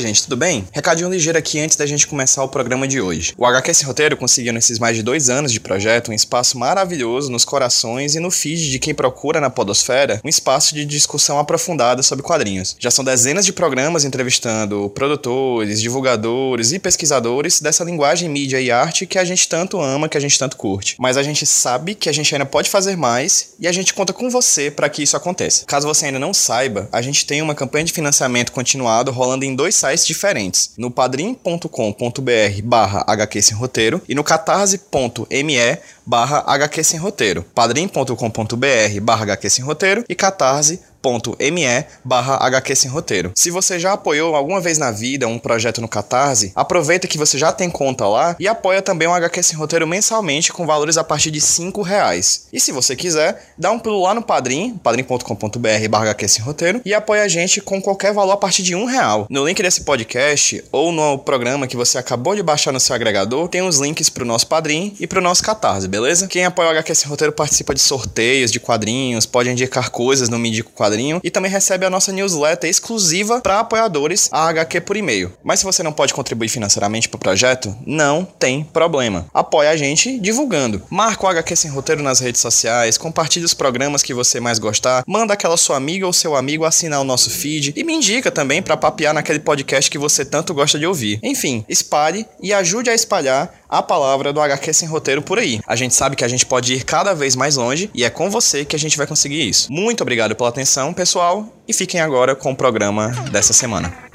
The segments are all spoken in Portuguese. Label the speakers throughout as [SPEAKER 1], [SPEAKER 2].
[SPEAKER 1] Oi, gente, tudo bem? Recadinho ligeiro aqui antes da gente começar o programa de hoje. O HQ Sem Roteiro conseguiu, nesses mais de dois anos de projeto, um espaço maravilhoso nos corações e no feed de quem procura na Podosfera um espaço de discussão aprofundada sobre quadrinhos. Já são dezenas de programas entrevistando produtores, divulgadores e pesquisadores dessa linguagem, mídia e arte que a gente tanto ama, que a gente tanto curte. Mas a gente sabe que a gente ainda pode fazer mais e a gente conta com você para que isso aconteça. Caso você ainda não saiba, a gente tem uma campanha de financiamento continuado rolando em dois sites diferentes, no padrim.com.br barra HQ Sem Roteiro e no catarse.me barra HQ Sem Roteiro, padrim.com.br barra HQ Sem Roteiro e catarse me barra HQ Sem Roteiro. Se você já apoiou alguma vez na vida um projeto no Catarse, aproveita que você já tem conta lá e apoia também o HQ Sem Roteiro mensalmente com valores a partir de 5 reais. E se você quiser, dá um pulo lá no Padrim, padrim.com.br barra HQ Sem Roteiro e apoia a gente com qualquer valor a partir de um real. No link desse podcast ou no programa que você acabou de baixar no seu agregador, tem os links pro nosso Padrim e pro nosso Catarse, beleza? Quem apoia o HQ Sem Roteiro participa de sorteios de quadrinhos, pode indicar coisas no Me Quadrinho quadrinho e também recebe a nossa newsletter exclusiva para apoiadores, a HQ por e-mail. Mas se você não pode contribuir financeiramente para o projeto, não tem problema. Apoie a gente divulgando. Marca o HQ Sem Roteiro nas redes sociais, compartilhe os programas que você mais gostar, manda aquela sua amiga ou seu amigo assinar o nosso feed e me indica também para papear naquele podcast que você tanto gosta de ouvir. Enfim, espalhe e ajude a espalhar a palavra do HQ Sem Roteiro por aí. A gente sabe que a gente pode ir cada vez mais longe e é com você que a gente vai conseguir isso. Muito obrigado pela atenção, pessoal, e fiquem agora com o programa dessa semana.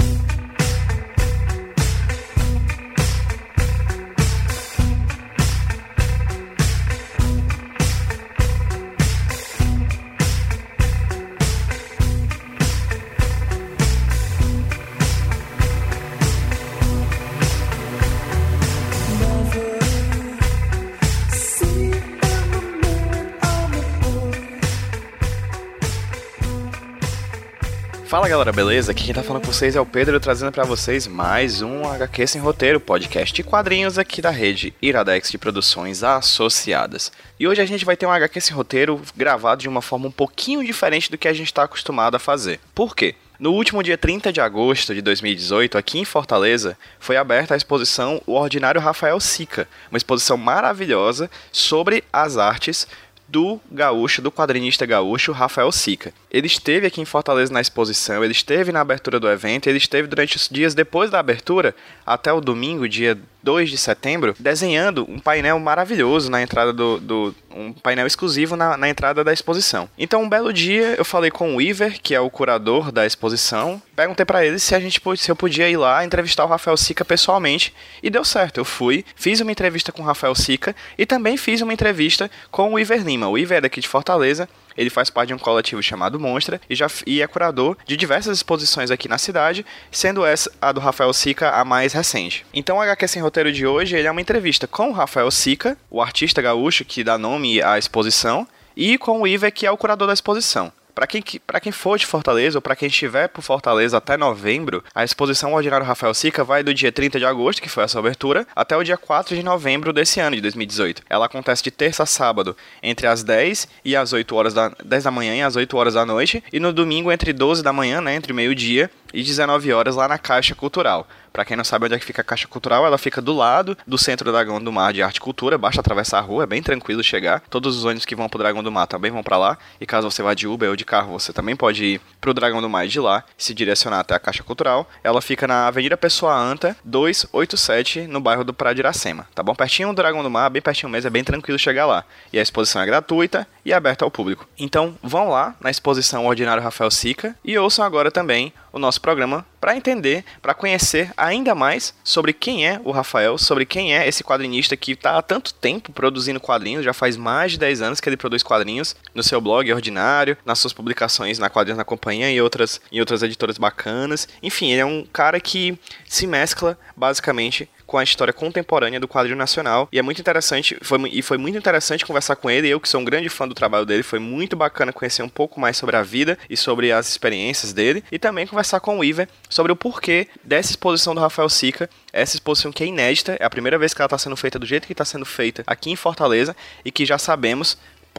[SPEAKER 1] Fala galera, beleza? Aqui quem tá falando com vocês é o Pedro, trazendo para vocês mais um HQ Sem Roteiro, podcast de quadrinhos aqui da rede Iradex de Produções Associadas. E hoje a gente vai ter um HQ Sem Roteiro gravado de uma forma um pouquinho diferente do que a gente está acostumado a fazer. Por quê? No último dia 30 de agosto de 2018, aqui em Fortaleza, foi aberta a exposição O Ordinário Rafael Sica, uma exposição maravilhosa sobre as artes do gaúcho, do quadrinista gaúcho Rafael Sica. Ele esteve aqui em Fortaleza na exposição, ele esteve na abertura do evento, ele esteve durante os dias depois da abertura, até o domingo, dia 2 de setembro, desenhando um painel maravilhoso na entrada do. do um painel exclusivo na, na, entrada da exposição. Então, um belo dia, eu falei com o Iver, que é o curador da exposição, perguntei para ele se a gente se eu podia ir lá entrevistar o Rafael Sica pessoalmente, e deu certo. Eu fui, fiz uma entrevista com o Rafael Sica e também fiz uma entrevista com o Iver Lima. O Iver é daqui de Fortaleza, ele faz parte de um coletivo chamado Monstra e, já, e é curador de diversas exposições aqui na cidade, sendo essa a do Rafael Sica a mais recente. Então, o HQ Sem Roteiro de hoje ele é uma entrevista com o Rafael Sica, o artista gaúcho que dá nome à exposição, e com o Iver, que é o curador da exposição. Para quem, para quem for de Fortaleza ou para quem estiver por Fortaleza até novembro, a exposição Ordinário Rafael Sica vai do dia 30 de agosto, que foi essa abertura, até o dia 4 de novembro desse ano, de 2018. Ela acontece de terça a sábado, entre as 10 e as 8 horas da 10 da manhã e as 8 horas da noite, e no domingo entre 12 da manhã, né, entre meio-dia e 19 horas lá na Caixa Cultural. Para quem não sabe onde é que fica a Caixa Cultural, ela fica do lado do Centro Dragão do Mar de Arte e Cultura, basta atravessar a rua, é bem tranquilo chegar. Todos os ônibus que vão pro Dragão do Mar também vão para lá, e caso você vá de Uber ou de carro, você também pode ir pro Dragão do Mar de lá, se direcionar até a Caixa Cultural. Ela fica na Avenida Pessoa Anta, 287, no bairro do Praia de Iracema, tá bom? Pertinho do Dragão do Mar, bem pertinho mesmo, é bem tranquilo chegar lá. E a exposição é gratuita e aberta ao público. Então, vão lá na exposição Ordinário Rafael Sica e ouçam agora também o nosso programa para entender, para conhecer ainda mais sobre quem é o Rafael, sobre quem é esse quadrinista que está há tanto tempo produzindo quadrinhos, já faz mais de 10 anos que ele produz quadrinhos no seu blog Ordinário, nas suas publicações na Quadrinhos na Companhia e outras, em outras editoras bacanas. Enfim, ele é um cara que se mescla basicamente com a história contemporânea do quadrinho nacional. E é muito interessante, foi, e foi muito interessante conversar com ele. Eu, que sou um grande fã do trabalho dele, foi muito bacana conhecer um pouco mais sobre a vida e sobre as experiências dele. E também conversar com o Iver sobre o porquê dessa exposição do Rafael Sica. Essa exposição que é inédita, é a primeira vez que ela está sendo feita do jeito que está sendo feita aqui em Fortaleza e que já sabemos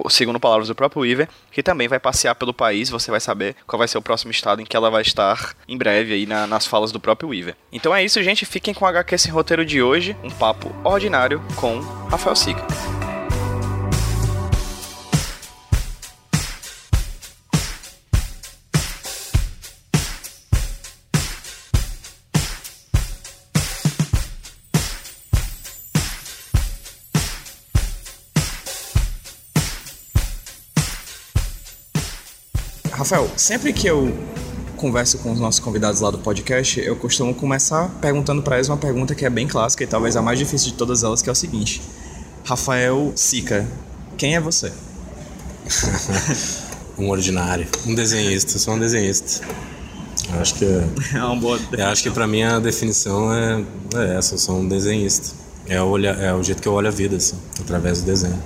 [SPEAKER 1] segundo palavras do próprio Weaver, que também vai passear pelo país, você vai saber qual vai ser o próximo estado em que ela vai estar em breve aí na, nas falas do próprio Weaver. Então é isso, gente, fiquem com o HQ Sem Roteiro de hoje, um papo ordinário com Rafael Sica. Rafael, sempre que eu converso com os nossos convidados lá do podcast, eu costumo começar perguntando para eles uma pergunta que é bem clássica e talvez a mais difícil de todas elas, que é o seguinte: Rafael Sica, quem é você?
[SPEAKER 2] um ordinário, um desenhista, sou um desenhista. Eu acho que
[SPEAKER 1] é uma boa.
[SPEAKER 2] Eu acho que para mim a definição é, é essa, eu sou um desenhista. É o, é o jeito que eu olho a vida, assim, através do desenho.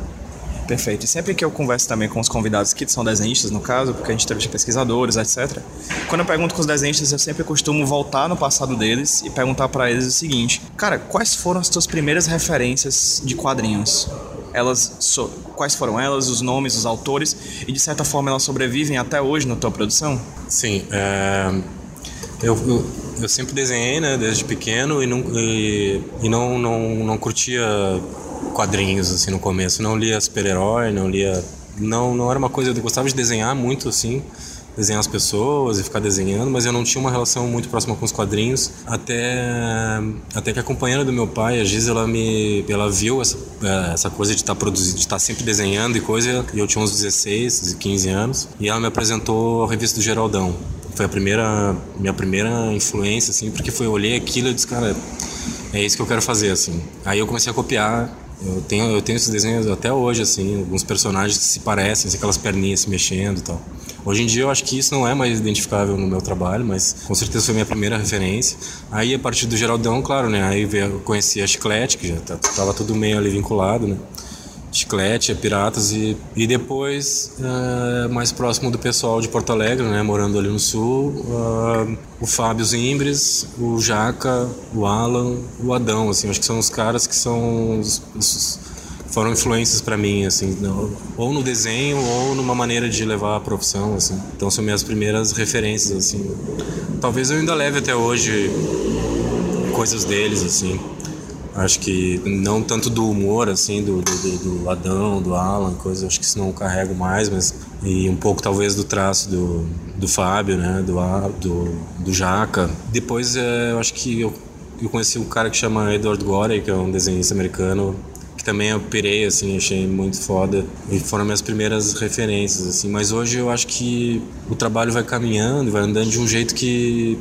[SPEAKER 1] Perfeito. E sempre que eu converso também com os convidados que são desenhistas, no caso, porque a gente entrevista pesquisadores, etc. Quando eu pergunto com os desenhistas, eu sempre costumo voltar no passado deles e perguntar para eles o seguinte: Cara, quais foram as tuas primeiras referências de quadrinhos? Elas, so, quais foram elas, os nomes, os autores e de certa forma elas sobrevivem até hoje na tua produção?
[SPEAKER 2] Sim, é, eu, eu, eu, sempre desenhei, né, desde pequeno e não, e, e não, não, não curtia quadrinhos assim no começo. Não lia super-herói, não lia. Não, não era uma coisa. Eu gostava de desenhar muito assim, desenhar as pessoas e ficar desenhando, mas eu não tinha uma relação muito próxima com os quadrinhos. Até, até que a companheira do meu pai, a Giz, ela me. Ela viu essa, essa coisa de estar tá produzindo, de estar tá sempre desenhando e coisa. E eu tinha uns 16, 15 anos. E ela me apresentou a revista do Geraldão. Foi a primeira, minha primeira influência, assim, porque foi, eu olhei aquilo e disse, cara, é isso que eu quero fazer, assim. Aí eu comecei a copiar eu tenho, eu tenho esses desenhos até hoje, assim, alguns personagens que se parecem, assim, aquelas perninhas se mexendo e tal. Hoje em dia eu acho que isso não é mais identificável no meu trabalho, mas com certeza foi minha primeira referência. Aí a partir do Geraldão, claro, né? Aí eu conheci a Chiclete, que já estava tudo meio ali vinculado, né? Chiclete, Piratas e, e depois uh, mais próximo do pessoal de Porto Alegre, né, morando ali no sul, uh, o Fábio Zimbres, o Jaca, o Alan, o Adão, assim, acho que são os caras que são os, os, foram influências para mim, assim, ou no desenho ou numa maneira de levar a profissão, assim. Então são minhas primeiras referências, assim. Talvez eu ainda leve até hoje coisas deles, assim. Acho que não tanto do humor, assim, do, do, do Adão, do Alan, coisa, acho que isso não carrego mais, mas. E um pouco talvez do traço do, do Fábio, né? Do, do, do Jaca. Depois é, eu acho que eu, eu conheci um cara que chama Edward Gorey, que é um desenhista americano, que também eu pirei, assim, achei muito foda. E foram minhas primeiras referências, assim. Mas hoje eu acho que o trabalho vai caminhando, vai andando de um jeito que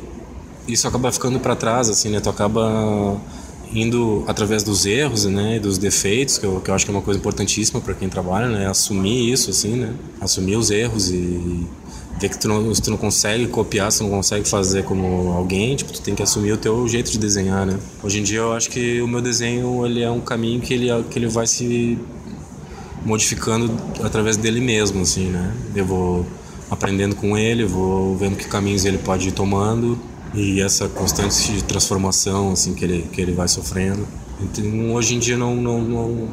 [SPEAKER 2] isso acaba ficando para trás, assim, né? Tu acaba indo através dos erros, né, dos defeitos, que eu, que eu acho que é uma coisa importantíssima para quem trabalha, né, assumir isso, assim, né, assumir os erros e ver que tu não, tu não consegue copiar, tu não consegue fazer como alguém, tipo, tu tem que assumir o teu jeito de desenhar, né. Hoje em dia eu acho que o meu desenho, ele é um caminho que ele, que ele vai se modificando através dele mesmo, assim, né, eu vou aprendendo com ele, vou vendo que caminhos ele pode ir tomando e essa constante transformação assim que ele que ele vai sofrendo. Então, hoje em dia não, não não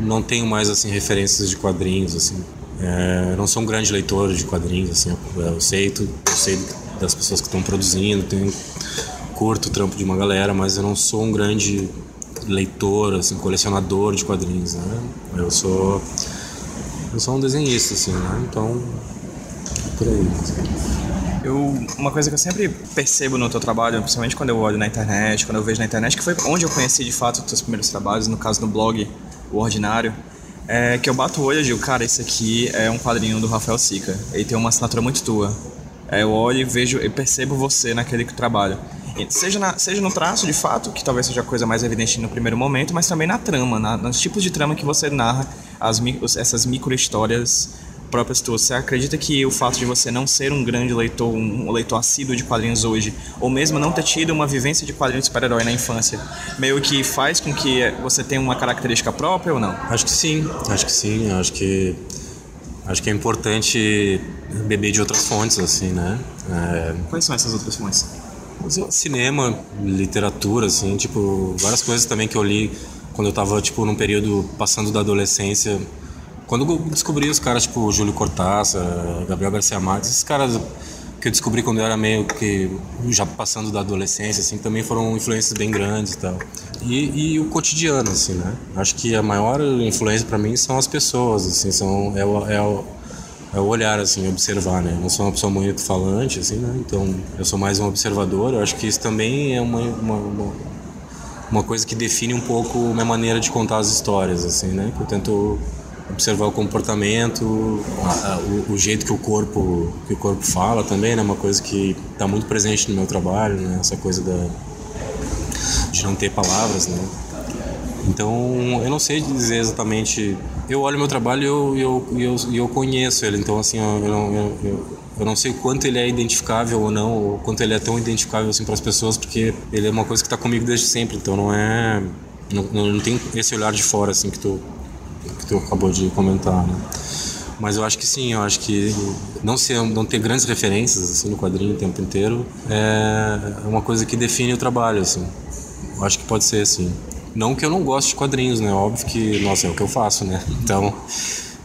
[SPEAKER 2] não tenho mais assim referências de quadrinhos assim. É, não sou um grande leitor de quadrinhos assim. Eu sei eu sei das pessoas que estão produzindo tenho curto o trampo de uma galera mas eu não sou um grande leitor assim colecionador de quadrinhos né? Eu sou eu sou um desenhista assim né? Então por aí assim.
[SPEAKER 1] Eu, uma coisa que eu sempre percebo no teu trabalho, principalmente quando eu olho na internet, quando eu vejo na internet, que foi onde eu conheci de fato os teus primeiros trabalhos, no caso no blog O Ordinário, é que eu bato o olho e digo, cara, esse aqui é um quadrinho do Rafael Sica. Ele tem uma assinatura muito tua. É, eu olho e vejo e percebo você naquele trabalho. Seja, na, seja no traço, de fato, que talvez seja a coisa mais evidente no primeiro momento, mas também na trama, na, nos tipos de trama que você narra as, essas micro histórias próprias tuas, você acredita que o fato de você não ser um grande leitor, um leitor assíduo de quadrinhos hoje, ou mesmo não ter tido uma vivência de quadrinhos de super-herói na infância, meio que faz com que você tenha uma característica própria ou não?
[SPEAKER 2] Acho que sim, acho que sim, acho que acho que é importante beber de outras fontes, assim, né?
[SPEAKER 1] É... Quais são essas outras fontes?
[SPEAKER 2] Cinema, literatura, assim, tipo, várias coisas também que eu li quando eu tava, tipo, num período passando da adolescência quando eu descobri os caras tipo Júlio Cortázar, Gabriel Garcia Marques, esses caras que eu descobri quando eu era meio que já passando da adolescência, assim, também foram influências bem grandes e tal. E, o cotidiano, assim, né? Acho que a maior influência para mim são as pessoas, assim, são é o, é o, é o olhar, assim, observar, né? Eu não sou uma pessoa muito falante, assim, né? Então eu sou mais um observador. Eu acho que isso também é uma, uma, uma, uma coisa que define um pouco minha maneira de contar as histórias, assim, né? Que eu tento observar o comportamento, o, o, jeito que o corpo que o corpo fala também, né? Uma coisa que está muito presente no meu trabalho, né? Essa coisa da de não ter palavras, né? Então, eu não sei dizer exatamente. Eu olho meu trabalho e eu, eu, eu, eu conheço ele, então, assim, eu, eu, eu, eu não sei quanto ele é identificável ou não, ou quanto ele é tão identificável assim para as pessoas, porque ele é uma coisa que está comigo desde sempre, então não é. Não, não tem esse olhar de fora, assim, que tu tu acabou de comentar, né? Mas eu acho que sim, eu acho que não, ser, não ter grandes referências assim, no quadrinho o tempo inteiro é uma coisa que define o trabalho, assim. Eu acho que pode ser assim. Não que eu não goste de quadrinhos, né? Óbvio que, nossa, é o que eu faço, né? Então,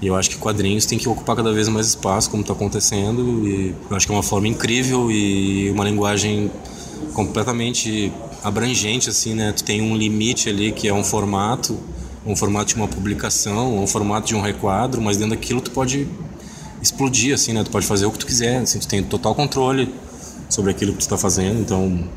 [SPEAKER 2] eu acho que quadrinhos tem que ocupar cada vez mais espaço, como está acontecendo, e eu acho que é uma forma incrível e uma linguagem completamente abrangente, assim, né? Tu tem um limite ali que é um formato um formato de uma publicação, um formato de um requadro, mas dentro daquilo tu pode explodir, assim, né? Tu pode fazer o que tu quiser, assim, tu tem total controle sobre aquilo que tu está fazendo, então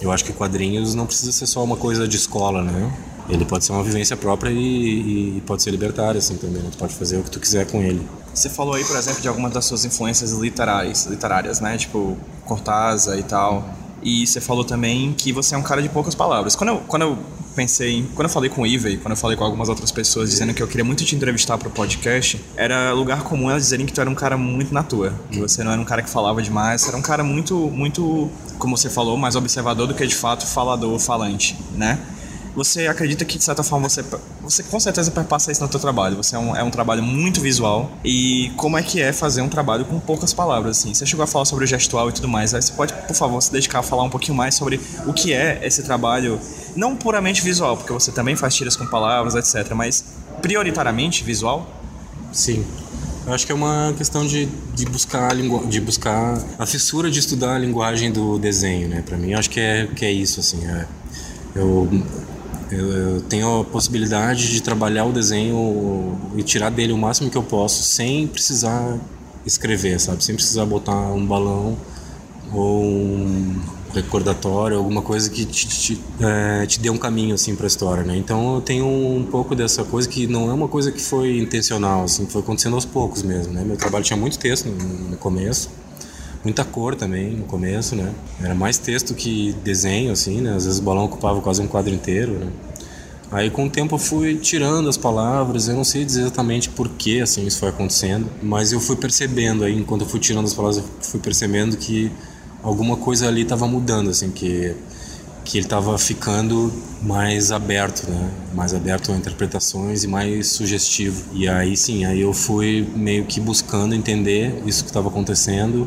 [SPEAKER 2] eu acho que quadrinhos não precisa ser só uma coisa de escola, né? Ele pode ser uma vivência própria e, e pode ser libertário, assim, também, né? Tu pode fazer o que tu quiser com ele.
[SPEAKER 1] Você falou aí, por exemplo, de algumas das suas influências literárias, literárias, né? Tipo, Cortázar e tal. E você falou também que você é um cara de poucas palavras. Quando eu, quando eu pensei, em, quando eu falei com o Ive, quando eu falei com algumas outras pessoas dizendo que eu queria muito te entrevistar para o podcast, era lugar comum elas dizerem que tu era um cara muito na tua, que você não era um cara que falava demais, você era um cara muito, muito, como você falou, mais observador do que de fato falador, falante, né? Você acredita que de certa forma você, você com certeza perpassa isso no teu trabalho. Você é um, é um trabalho muito visual e como é que é fazer um trabalho com poucas palavras assim. Você chegou a falar sobre gestual e tudo mais. Aí você pode, por favor, se dedicar a falar um pouquinho mais sobre o que é esse trabalho, não puramente visual, porque você também faz tiras com palavras, etc, mas prioritariamente visual?
[SPEAKER 2] Sim. Eu acho que é uma questão de, de buscar a lingu... de buscar a fissura de estudar a linguagem do desenho, né? Para mim, acho que é que é isso assim. É, eu eu, eu, tenho a possibilidade de trabalhar o desenho e tirar dele o máximo que eu posso sem precisar escrever, sabe? Sem precisar botar um balão ou um recordatório, alguma coisa que te, te, é, te dê um caminho assim para a história, né? Então eu tenho um pouco dessa coisa que não é uma coisa que foi intencional, assim, foi acontecendo aos poucos mesmo, né? Meu trabalho tinha muito texto no, no começo, muita cor também no começo, né? Era mais texto que desenho, assim, né? Às vezes o balão ocupava quase um quadro inteiro, né? Aí com o tempo eu fui tirando as palavras, eu não sei dizer exatamente por que assim isso foi acontecendo, mas eu fui percebendo aí, enquanto eu fui tirando as palavras, eu fui percebendo que alguma coisa ali estava mudando, assim, que que ele estava ficando mais aberto, né? Mais aberto a interpretações e mais sugestivo. E aí sim, aí eu fui meio que buscando entender isso que estava acontecendo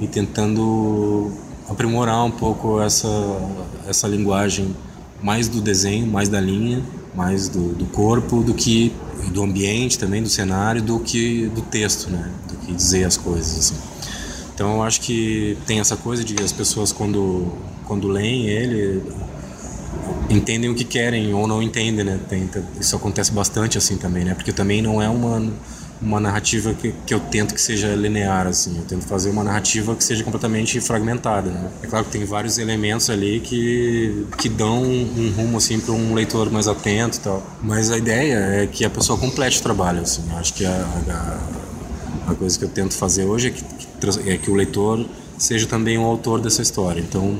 [SPEAKER 2] e tentando aprimorar um pouco essa, essa linguagem mais do desenho, mais da linha, mais do, do corpo, do que do ambiente também, do cenário, do que do texto, né? Do que dizer as coisas, assim. Então eu acho que tem essa coisa de as pessoas quando quando leem ele entendem o que querem ou não entendem, né? Tem, isso acontece bastante assim também, né? Porque também não é uma uma narrativa que, que eu tento que seja linear, assim. Eu tento fazer uma narrativa que seja completamente fragmentada, né? É claro que tem vários elementos ali que, que dão um rumo, assim, para um leitor mais atento e tal. Mas a ideia é que a pessoa complete o trabalho, assim. Eu acho que a, a, a, coisa que eu tento fazer hoje é que, que, é que o leitor seja também o autor dessa história. Então,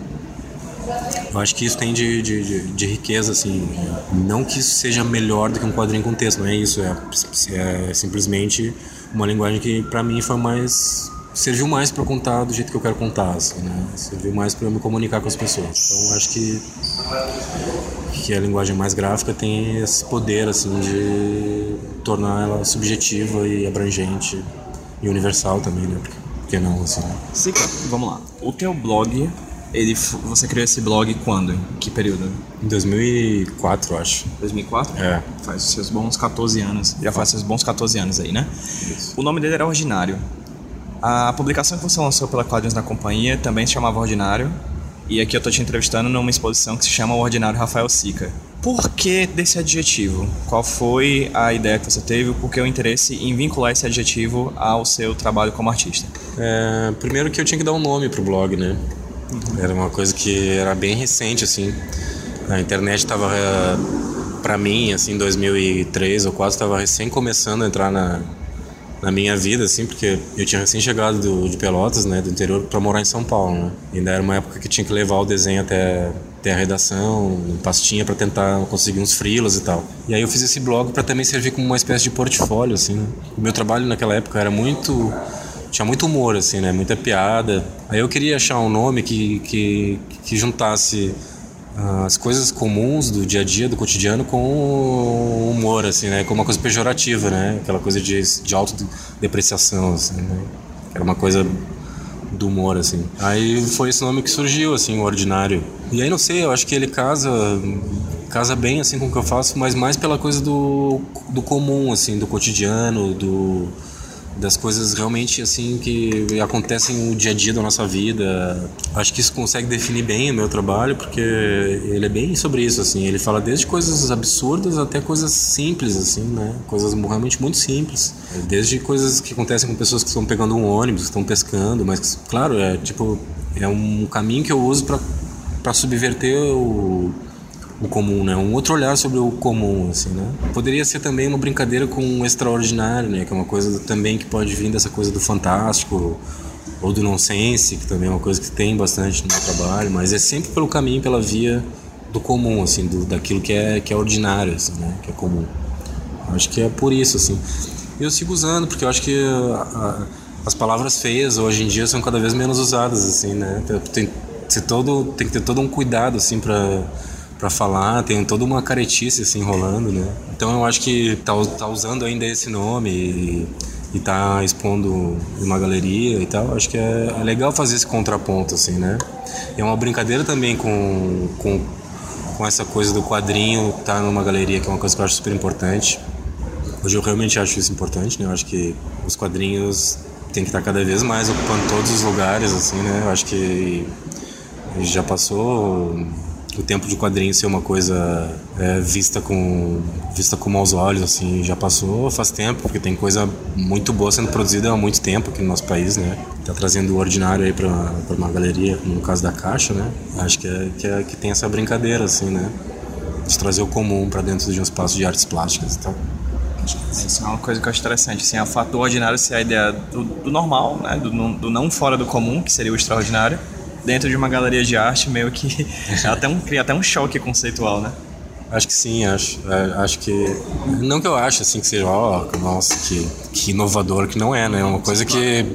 [SPEAKER 2] eu acho que isso tem de, de, de, de, riqueza, assim. Não que isso seja melhor do que um quadrinho com texto, não é isso. É, é simplesmente uma linguagem que, para mim, foi mais. serviu mais para contar do jeito que eu quero contar, assim, né? Serviu mais para me comunicar com as pessoas. Então, acho que, que a linguagem mais gráfica tem esse poder, assim, de tornar ela subjetiva e abrangente e universal também, né? Por que não, assim? Né?
[SPEAKER 1] Sica, vamos lá. O teu blog ele, você criou esse blog quando? Em que período?
[SPEAKER 2] Em 2004, acho.
[SPEAKER 1] 2004?
[SPEAKER 2] É.
[SPEAKER 1] Faz os seus bons 14 anos. Já faz seus bons 14 anos aí, né? Isso. O nome dele era Ordinário. A publicação que você lançou pela Quadrinhos na Companhia também se chamava Ordinário. E aqui eu tô te entrevistando numa exposição que se chama O Ordinário Rafael Sica. Por que desse adjetivo? Qual foi a ideia que você teve? Por que o interesse em vincular esse adjetivo ao seu trabalho como artista?
[SPEAKER 2] É, primeiro que eu tinha que dar um nome pro blog, né? Era uma coisa que era bem recente, assim. A internet estava, para mim, assim, em 2003 ou quase, estava recém começando a entrar na, na minha vida, assim, porque eu tinha recém chegado do, de Pelotas, né, do interior, para morar em São Paulo, né? E ainda era uma época que tinha que levar o desenho até, até a redação, pastinha para tentar conseguir uns frilas e tal. E aí eu fiz esse blog para também servir como uma espécie de portfólio, assim, né? O meu trabalho naquela época era muito tinha muito humor, assim, né? Muita piada. Aí eu queria achar um nome que, que, que juntasse as coisas comuns do dia a dia, do cotidiano, com humor, assim, né? Com uma coisa pejorativa, né? Aquela coisa de, de autodepreciação, assim, né? Era uma coisa do humor, assim. Aí foi esse nome que surgiu, assim, o Ordinário. E aí, não sei, eu acho que ele casa casa bem, assim, com o que eu faço, mas mais pela coisa do, do comum, assim, do cotidiano, do das coisas realmente assim que acontecem no dia a dia da nossa vida. Acho que isso consegue definir bem o meu trabalho, porque ele é bem sobre isso assim. Ele fala desde coisas absurdas até coisas simples assim, né? Coisas realmente muito simples. Desde coisas que acontecem com pessoas que estão pegando um ônibus, que estão pescando, mas claro, é tipo é um caminho que eu uso para para subverter o o comum, né? Um outro olhar sobre o comum, assim, né? Poderia ser também uma brincadeira com o extraordinário, né? Que é uma coisa também que pode vir dessa coisa do fantástico ou do nonsense, que também é uma coisa que tem bastante no meu trabalho, mas é sempre pelo caminho, pela via do comum, assim, do, daquilo que é que é ordinário, assim, né? Que é comum. Acho que é por isso, assim. Eu sigo usando porque eu acho que a, a, as palavras feias hoje em dia são cada vez menos usadas, assim, né? Tem, tem, todo, tem que ter todo um cuidado, assim, para para falar, tem toda uma caretice assim rolando, né? Então eu acho que tá, tá usando ainda esse nome e, e tá expondo uma galeria e tal, acho que é, é, legal fazer esse contraponto assim, né? É uma brincadeira também com, com, com essa coisa do quadrinho tá numa galeria, que é uma coisa que eu acho super importante. Hoje eu realmente acho isso importante, né? Eu acho que os quadrinhos tem que estar cada vez mais ocupando todos os lugares, assim, né? Eu acho que já passou o tempo de quadrinho ser uma coisa é, vista com vista com maus olhos assim já passou faz tempo porque tem coisa muito boa sendo produzida há muito tempo aqui no nosso país né? Tá trazendo o ordinário aí para uma galeria no caso da caixa né? Acho que é, que é que tem essa brincadeira assim né? De trazer o comum para dentro de um espaço de artes plásticas e tal
[SPEAKER 1] isso. É uma coisa que eu acho interessante, assim, o fato ordinário ser a ideia do, do normal, né, do, do não fora do comum, que seria o extraordinário, dentro de uma galeria de arte, meio que até um, cria até um choque conceitual, né?
[SPEAKER 2] Acho que sim, acho. É, acho que. Não que eu ache assim que seja, ó, oh, nossa, que, que inovador, que não é, né? É uma coisa que.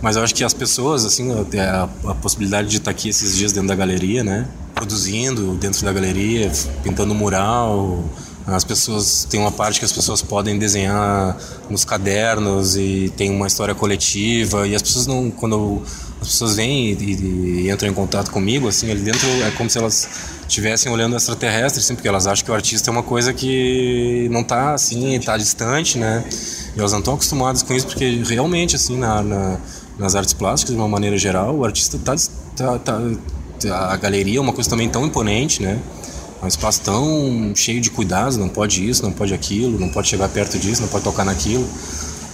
[SPEAKER 2] Mas eu acho que as pessoas, assim, a, a possibilidade de estar aqui esses dias dentro da galeria, né? Produzindo dentro da galeria, pintando mural. As pessoas. Tem uma parte que as pessoas podem desenhar nos cadernos e tem uma história coletiva. E as pessoas não. Quando as pessoas vêm e, e, e, entram em contato comigo, assim, ali dentro é como se elas estivessem olhando extraterrestre, assim, porque elas acham que o artista é uma coisa que não está assim, está distante, né? E elas não estão acostumadas com isso, porque realmente, assim, na, na, nas artes plásticas, de uma maneira geral, o artista está. Tá, tá, a galeria é uma coisa também tão imponente, né? É um espaço tão cheio de cuidados, não pode isso, não pode aquilo, não pode chegar perto disso, não pode tocar naquilo.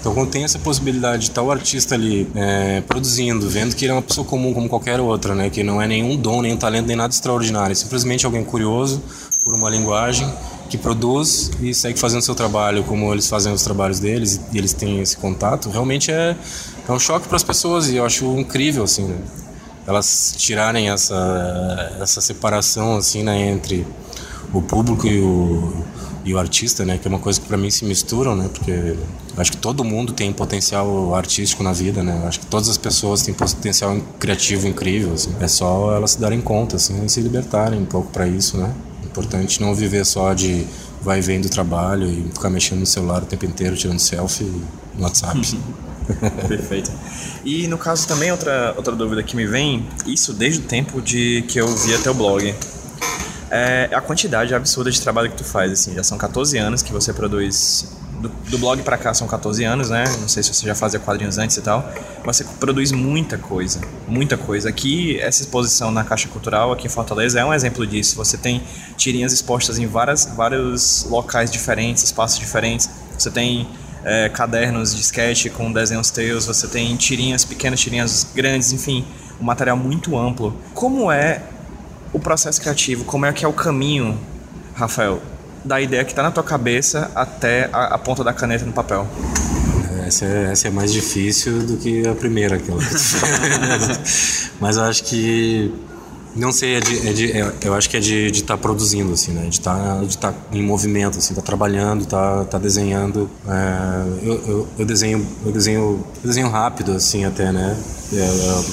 [SPEAKER 2] Então, quando tem essa possibilidade de o artista ali é, produzindo, vendo que ele é uma pessoa comum como qualquer outra, né? que não é nenhum dom, nenhum talento, nem nada extraordinário, é simplesmente alguém curioso por uma linguagem que produz e segue fazendo seu trabalho como eles fazem os trabalhos deles e eles têm esse contato, realmente é, é um choque para as pessoas e eu acho incrível assim, né? elas tirarem essa essa separação assim, né, entre o público e o e o artista, né, que é uma coisa que para mim se misturam, né, porque acho que todo mundo tem potencial artístico na vida, né, acho que todas as pessoas têm potencial criativo incrível, assim. é só elas se darem conta, assim, e se libertarem um pouco para isso, né, é importante não viver só de vai e vem do trabalho e ficar mexendo no celular o tempo inteiro, tirando selfie no WhatsApp.
[SPEAKER 1] Perfeito. E no caso também, outra, outra dúvida que me vem, isso desde o tempo de que eu vi até o blog. É a quantidade absurda de trabalho que tu faz, assim, já são 14 anos que você produz do, do blog para cá são 14 anos, né? Não sei se você já fazia quadrinhos antes e tal. Mas você produz muita coisa, muita coisa. Aqui, essa exposição na Caixa Cultural, aqui em Fortaleza, é um exemplo disso. Você tem tirinhas expostas em várias, vários locais diferentes, espaços diferentes. Você tem é, cadernos de sketch com desenhos teus, você tem tirinhas pequenas, tirinhas grandes, enfim, um material muito amplo. Como é o processo criativo? Como é que é o caminho, Rafael, da ideia que está na tua cabeça até a, a, ponta da caneta no papel?
[SPEAKER 2] Essa é, essa é mais difícil do que a primeira, aquela. Mas eu acho que não sei, é de, é de, é, eu acho que é de estar tá produzindo, assim, né? De estar tá, de tá em movimento, assim, tá trabalhando, tá, tá desenhando. É, eu, eu, eu, desenho, eu desenho, eu desenho rápido, assim, até, né? É,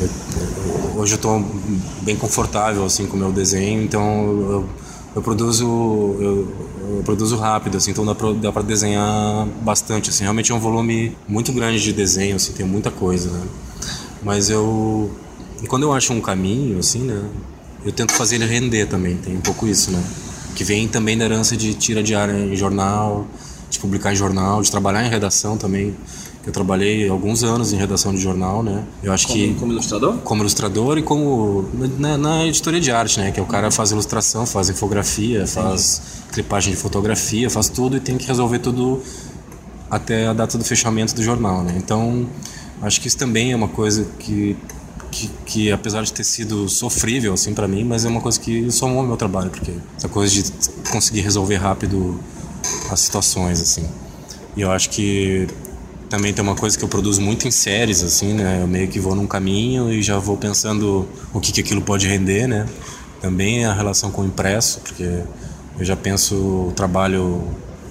[SPEAKER 2] eu, hoje eu estou bem confortável, assim, com o meu desenho, então eu produzo eu, eu, produzo rápido assim então dá para desenhar bastante assim. Realmente é um volume muito grande de desenho assim tem muita coisa né? Mas eu quando eu acho um caminho assim né eu tento fazer ele render também tem um pouco isso né? Que vem também da herança de tira diária em jornal de publicar em jornal de trabalhar em redação também eu trabalhei alguns anos em redação de jornal, né? Eu acho
[SPEAKER 1] como,
[SPEAKER 2] que
[SPEAKER 1] como ilustrador?
[SPEAKER 2] Como ilustrador e como na, na, editoria de arte, né? Que é o cara faz ilustração, faz infografia, faz clipagem de fotografia, faz tudo e tem que resolver tudo até a data do fechamento do jornal, né? Então, acho que isso também é uma coisa que que, que, apesar de ter sido sofrível assim para mim, mas é uma coisa que somou ao meu trabalho, porque essa coisa de conseguir resolver rápido as situações assim. E eu acho que também tem uma coisa que eu produzo muito em séries, assim, né? Eu meio que vou num caminho e já vou pensando o que, que aquilo pode render, né? Também a relação com o impresso, porque eu já penso o trabalho.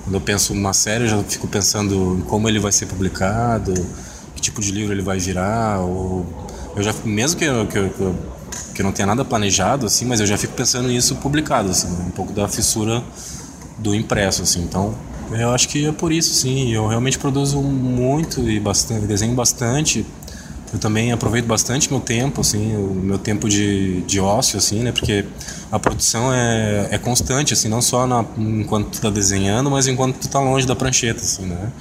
[SPEAKER 2] Quando eu penso uma série, eu já fico pensando em como ele vai ser publicado, que tipo de livro ele vai virar, ou eu já mesmo que eu, que eu, que eu não tenha nada planejado assim, mas eu já fico pensando nisso publicado assim, um pouco da fissura do impresso assim. Então, eu acho que é por isso, sim. Eu realmente produzo muito e bastante, desenho bastante. Eu também aproveito bastante meu tempo, assim, o meu tempo de, de ócio, assim, né? Porque a produção é, é constante, assim, não só na, enquanto tu tá desenhando, mas enquanto tu tá longe da prancheta, assim, né?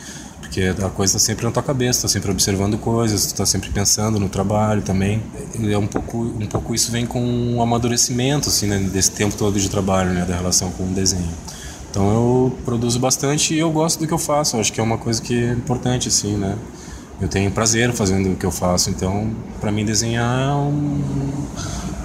[SPEAKER 2] Porque a coisa está sempre na tua cabeça, tá sempre observando coisas, tu tá sempre pensando no trabalho também. É um pouco, um pouco isso vem com um amadurecimento, assim, né? Desse tempo todo de trabalho, né? Da relação com o desenho. Então eu produzo bastante e eu gosto do que eu faço. Eu acho que é uma coisa que é importante, assim, né? Eu tenho prazer fazendo o que eu faço. Então, para mim, desenhar é, um,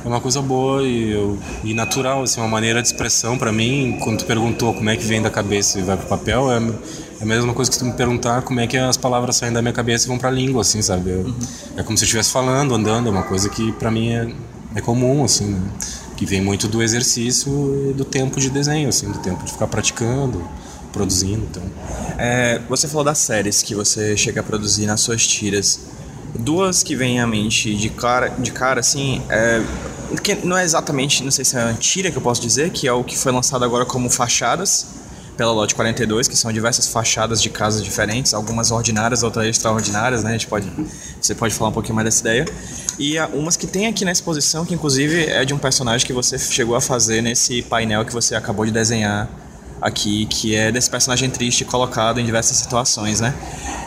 [SPEAKER 2] é, uma coisa boa e, eu, e natural, assim, uma maneira de expressão para mim. Quando tu perguntou como é que vem da cabeça e vai pro papel, é, é a mesma coisa que tu me perguntar como é que as palavras saem da minha cabeça e vão para a língua, assim, sabe? Eu, uhum. É como se eu estivesse falando, andando. É uma coisa que para mim é, é comum, assim, né? Que vem muito do exercício e do tempo de desenho, assim, do tempo de ficar praticando, produzindo. Então.
[SPEAKER 1] É, você falou das séries que você chega a produzir nas suas tiras. Duas que vêm à mente de cara, de cara assim, é, que não é exatamente, não sei se é a tira que eu posso dizer, que é o que foi lançado agora como fachadas pela Lote 42, que são diversas fachadas de casas diferentes, algumas ordinárias, outras extraordinárias, né? A gente pode, você pode falar um pouquinho mais dessa ideia. E umas que tem aqui na exposição, que inclusive é de um personagem que você chegou a fazer nesse painel que você acabou de desenhar aqui, que é desse personagem triste colocado em diversas situações, né?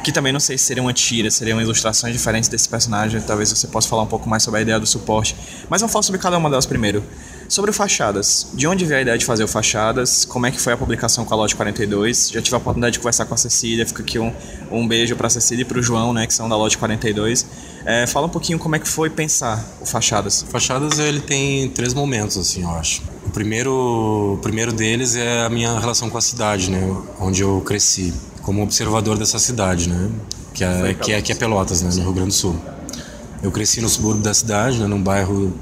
[SPEAKER 1] Que também não sei se seria uma tira, seriam ilustrações diferentes desse personagem, talvez você possa falar um pouco mais sobre a ideia do suporte. Mas vamos falar sobre cada uma delas primeiro. Sobre o Fachadas, de onde veio a ideia de fazer o Fachadas? Como é que foi a publicação com a Lote 42? Já tive a oportunidade de conversar com a Cecília, fica aqui um, um beijo para a Cecília e para o João, né, que são da Lote 42. É, fala um pouquinho como é que foi pensar o Fachadas.
[SPEAKER 2] O Fachadas ele tem três momentos, assim, eu acho. O primeiro, o primeiro deles é a minha relação com a cidade, né, onde eu cresci, como observador dessa cidade, né, que é, que é, que é Pelotas, né, no Rio Grande do Sul. Eu cresci no subúrbio da cidade, né, num bairro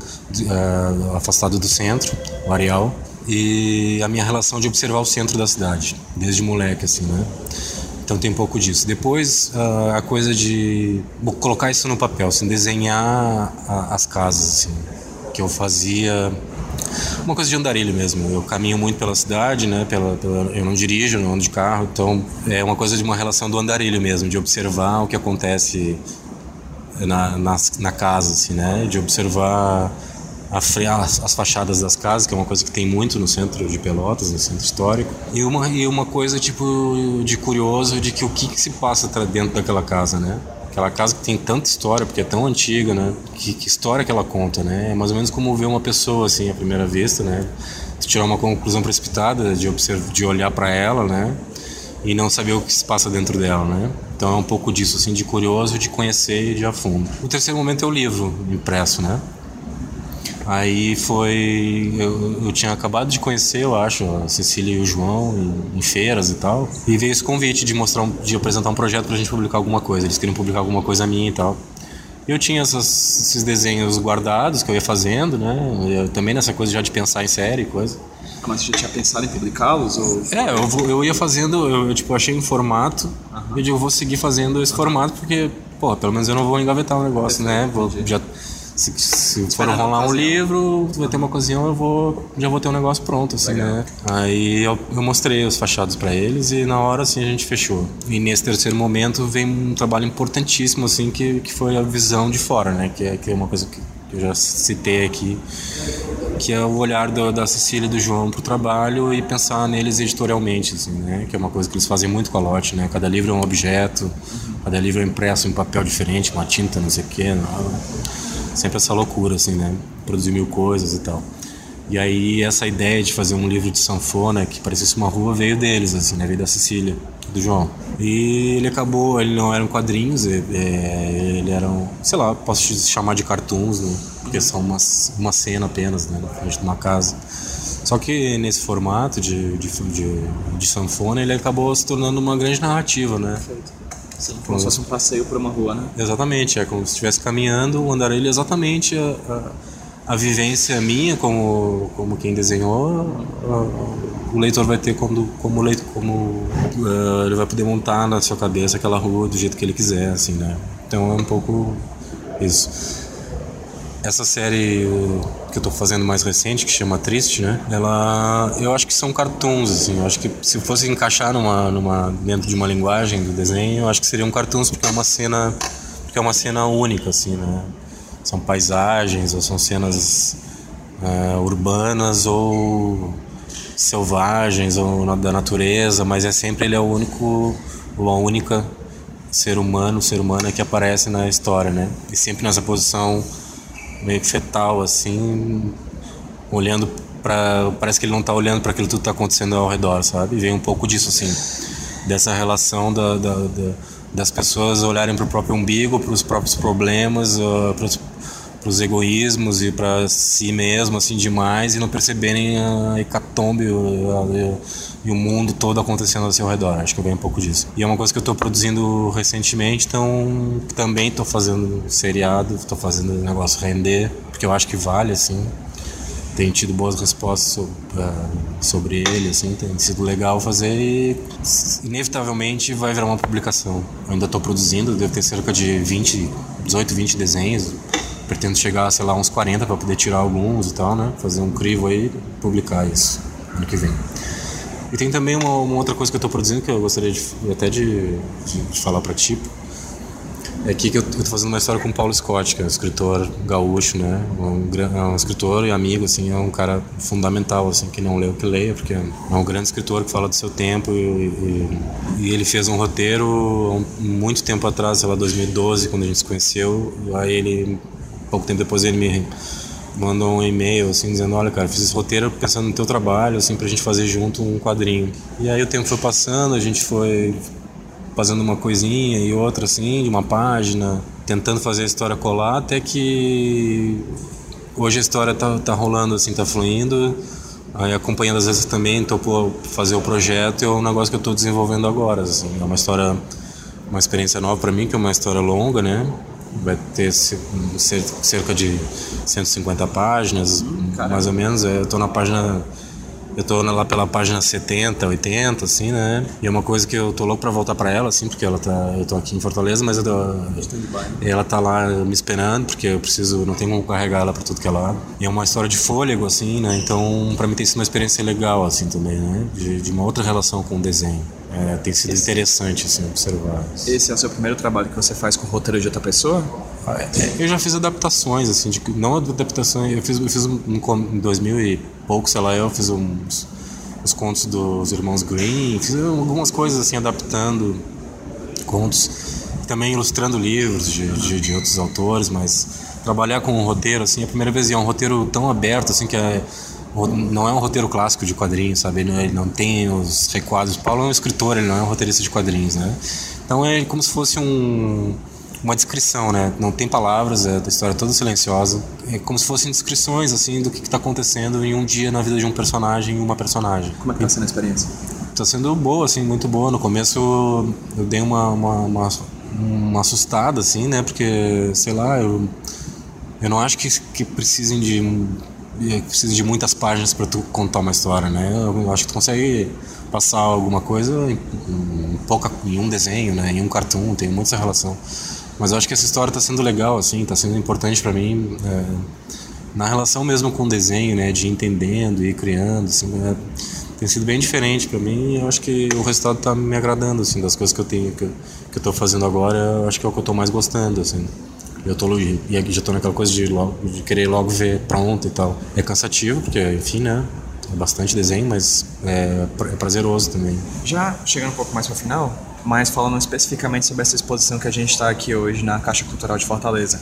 [SPEAKER 2] uh, afastado do centro, o Areal, e a minha relação de observar o centro da cidade, desde moleque, assim, né? Então tem um pouco disso. Depois, uh, a coisa de colocar isso no papel, assim, desenhar a, as casas, assim, que eu fazia uma coisa de andarilho mesmo. Eu caminho muito pela cidade, né? Pela, pela, eu não dirijo, não ando de carro, então é uma coisa de uma relação do andarilho mesmo, de observar o que acontece na, na, na casa, assim, né? De observar a, as, as, fachadas das casas, que é uma coisa que tem muito no centro de Pelotas, no centro histórico. E uma, e uma coisa tipo de curioso de que o que, que se passa dentro daquela casa, né? Aquela casa que tem tanta história, porque é tão antiga, né? Que, que, história que ela conta, né? É mais ou menos como ver uma pessoa, assim, à primeira vista, né? Tirar uma conclusão precipitada de, observar, de olhar para ela, né? E não saber o que se passa dentro dela, né? Então é um pouco disso, assim, de curioso, de conhecer e de a fundo. O terceiro momento é o livro impresso, né? Aí foi. Eu, eu, tinha acabado de conhecer, eu acho, a Cecília e o João em, em feiras e tal. E veio esse convite de mostrar, um, de apresentar um projeto pra gente publicar alguma coisa. Eles queriam publicar alguma coisa minha e tal. Eu tinha essas, esses desenhos guardados que eu ia fazendo, né? Eu, também nessa coisa já de pensar em série e coisa.
[SPEAKER 1] Mas você já tinha pensado em publicá-los? Ou...
[SPEAKER 2] É, eu, eu ia fazendo, eu, eu tipo, achei um formato. Uhum. Eu digo, vou seguir fazendo esse formato porque, pô, pelo menos eu não vou engavetar o negócio, né? Vou, já, se, se for rolar um livro, vai ter uma ocasião, eu vou, já vou ter um negócio pronto, assim, Legal. né? Aí eu, eu, mostrei os fachados para eles e na hora, assim, a gente fechou. E nesse terceiro momento vem um trabalho importantíssimo, assim, que, que foi a visão de fora, né? Que é, que é uma coisa que eu já citei aqui, que é o olhar do, da Cecília e do João pro trabalho e pensar neles editorialmente, assim, né? Que é uma coisa que eles fazem muito com a lote, né? Cada livro é um objeto, cada livro é impresso em papel diferente, uma tinta, não sei o quê. Não sempre essa loucura, assim, né? Produzir mil coisas e tal. E aí essa ideia de fazer um livro de sanfona que parecesse uma rua veio deles, assim, né? Veio da Cecília, do João. E ele acabou, ele não eram quadrinhos, é, ele era, um, sei lá, posso chamar de cartoons, né? Porque são uma, uma cena apenas, né? Na frente de uma casa. Só que nesse formato de, de, de, de sanfona, ele acabou se tornando uma grande narrativa, né? Perfeito.
[SPEAKER 1] Como se fosse um passeio por uma rua, né?
[SPEAKER 2] Exatamente, é como se estivesse caminhando o andarilho é exatamente a, a, a, vivência minha como, como quem desenhou, o leitor vai ter como, como, leitor, como uh, ele vai poder montar na sua cabeça aquela rua do jeito que ele quiser, assim, né? Então é um pouco isso. Essa série que eu tô fazendo mais recente, que chama Triste, né? Ela, eu acho que são cartoons, assim. Eu acho que se fosse encaixar numa, numa dentro de uma linguagem do desenho, eu acho que seriam cartoons porque é uma cena, porque é uma cena única, assim, né? São paisagens ou são cenas uh, urbanas ou selvagens ou da natureza, mas é sempre ele é o único ou a única ser humano, ser humana que aparece na história, né? E sempre nessa posição meio que fetal, assim, olhando para Parece que ele não tá olhando para aquilo que tudo tá acontecendo ao redor, sabe? Vem um pouco disso, assim, dessa relação da, da, da das pessoas olharem para o próprio umbigo, para os próprios problemas, uh, para os egoísmos e para si mesmo, assim, demais, e não perceberem a hecatombe e o mundo todo acontecendo ao seu redor. Acho que vem um pouco disso. E é uma coisa que eu estou produzindo recentemente, então também estou fazendo seriado, estou fazendo o negócio render, porque eu acho que vale, assim. Tem tido boas respostas sobre, sobre ele, assim, tem sido legal fazer e inevitavelmente vai virar uma publicação. Eu ainda estou produzindo, devo ter cerca de 20, 18, 20 desenhos. Pretendo chegar, sei lá, uns 40 para poder tirar alguns e tal, né? Fazer um crivo aí e publicar isso ano que vem. E tem também uma, uma, outra coisa que eu estou produzindo que eu gostaria de, até de, de, de falar para ti. É aqui que eu estou fazendo uma história com o Paulo Scott, que é um escritor gaúcho, né? Um, é um escritor e amigo, assim, é um cara fundamental, assim, que não leu que leia, porque é um grande escritor que fala do seu tempo e, e, e ele fez um roteiro muito tempo atrás, sei lá, 2012, quando a gente se conheceu. Aí ele, pouco tempo depois, ele me mandou um e-mail assim dizendo, olha cara, fiz esse roteiro pensando no teu trabalho, assim, pra gente fazer junto um quadrinho. E aí o tempo foi passando, a gente foi fazendo uma coisinha e outra assim, de uma página, tentando fazer a história colar, até que hoje a história tá, tá rolando assim, tá fluindo. Aí acompanhando às vezes também topou fazer o projeto, é um negócio que eu estou desenvolvendo agora, assim. É uma história, uma experiência nova para mim, que é uma história longa, né? Vai ter cerca de 150 páginas, hum, mais ou menos. É, eu estou na página Eu tô lá pela página 70, 80, assim, né? E é uma coisa que eu tô louco pra voltar pra ela, assim, porque ela tá. Eu tô aqui em Fortaleza, mas eu tô, ela tá lá me esperando, porque eu preciso, não tenho como carregar ela pra tudo que é lado. E é uma história de fôlego, assim, né? Então, pra mim tem sido uma experiência legal, assim, também, né? De, de uma outra relação com o desenho. É, tem sido esse, interessante assim, observar.
[SPEAKER 1] Esse é o seu primeiro trabalho que você faz com roteiro de outra pessoa?
[SPEAKER 2] Ah, é, eu já fiz adaptações, assim, de, não adaptações, eu fiz, eu fiz um, em 2000 e pouco, sei lá, eu fiz uns, os contos dos irmãos Green, fiz algumas coisas assim, adaptando contos, também ilustrando livros de, de, de outros autores, mas trabalhar com um roteiro, assim, é a primeira vez, e é um roteiro tão aberto, assim, que é não é um roteiro clássico de quadrinhos, sabe? Ele não, ele não tem os requadros. O Paulo é um escritor, ele não é um roteirista de quadrinhos, né? Então é como se fosse um, uma descrição, né? Não tem palavras, é a história é toda silenciosa. É como se fossem descrições, assim, do que está acontecendo em um dia na vida de um personagem e uma personagem.
[SPEAKER 1] Como é que tá sendo a experiência?
[SPEAKER 2] Está sendo boa, assim, muito boa. No começo eu dei uma, uma, uma, uma assustada, assim, né? Porque, sei lá, eu, eu não acho que, que precisem de precisa de muitas páginas para tu contar uma história, né? Eu acho que tu consegue passar alguma coisa em, em, pouca, em um desenho, né? Em um cartoon, tem muita relação. Mas eu acho que essa história está sendo legal, assim, está sendo importante para mim é, na relação mesmo com o desenho, né? De entendendo e criando, assim, né? tem sido bem diferente para mim. Eu acho que o resultado está me agradando, assim, das coisas que eu tenho que, que eu tô fazendo agora. Eu acho que é o que eu estou mais gostando, assim. Eu tô, e já tô naquela coisa de, logo, de querer logo ver pronto e tal. É cansativo, porque, enfim, né? É bastante desenho, mas é, é prazeroso também.
[SPEAKER 1] Já chegando um pouco mais para o final, mas falando especificamente sobre essa exposição que a gente está aqui hoje na Caixa Cultural de Fortaleza.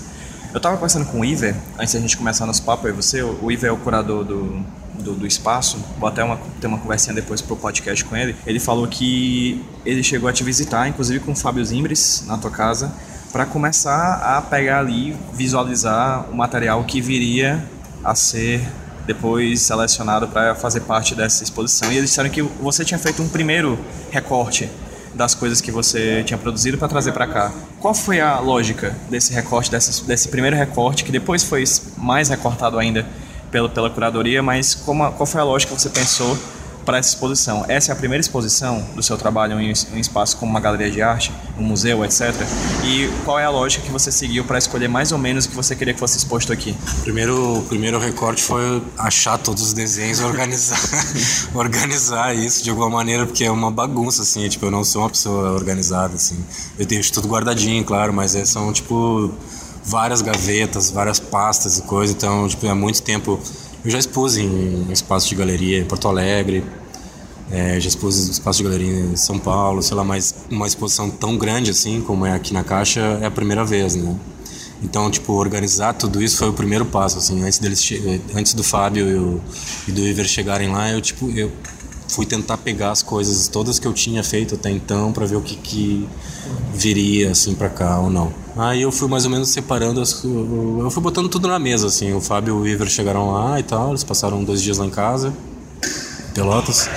[SPEAKER 1] Eu estava conversando com o Iver, antes da gente começar nosso papo, aí você, o Iver é o curador do, do, do, espaço, vou até uma, ter uma conversinha depois pro podcast com ele. Ele falou que ele chegou a te visitar, inclusive com o Fábio Zimbres, na tua casa, para começar a pegar ali, visualizar o material que viria a ser depois selecionado para fazer parte dessa exposição. E eles disseram que você tinha feito um primeiro recorte das coisas que você tinha produzido para trazer para cá. Qual foi a lógica desse recorte, desse, desse primeiro recorte, que depois foi mais recortado ainda pela, pela curadoria, mas como, qual foi a lógica que você pensou para essa exposição. Essa é a primeira exposição do seu trabalho em um espaço como uma galeria de arte, um museu, etc. E qual é a lógica que você seguiu para escolher mais ou menos o que você queria que fosse exposto aqui?
[SPEAKER 2] Primeiro, o primeiro recorte foi achar todos os desenhos, organizar, organizar isso de alguma maneira, porque é uma bagunça assim. Tipo, eu não sou uma pessoa organizada assim. Eu deixo tudo guardadinho, claro, mas é, são tipo várias gavetas, várias pastas e coisa. Então, tipo, há muito tempo eu já expus em espaço de galeria em Porto Alegre, é, já expus em espaço de galeria em São Paulo, sei lá, mas uma exposição tão grande assim como é aqui na Caixa é a primeira vez, né? Então, tipo, organizar tudo isso foi o primeiro passo, assim, antes deles, antes do Fábio e do Iver chegarem lá, eu tipo, eu fui tentar pegar as coisas todas que eu tinha feito até então para ver o que, que viria assim para cá ou não. Aí eu fui mais ou menos separando, as, eu fui botando tudo na mesa, assim. O Fábio e o Iver chegaram lá e tal, eles passaram dois dias lá em casa, Pelotas.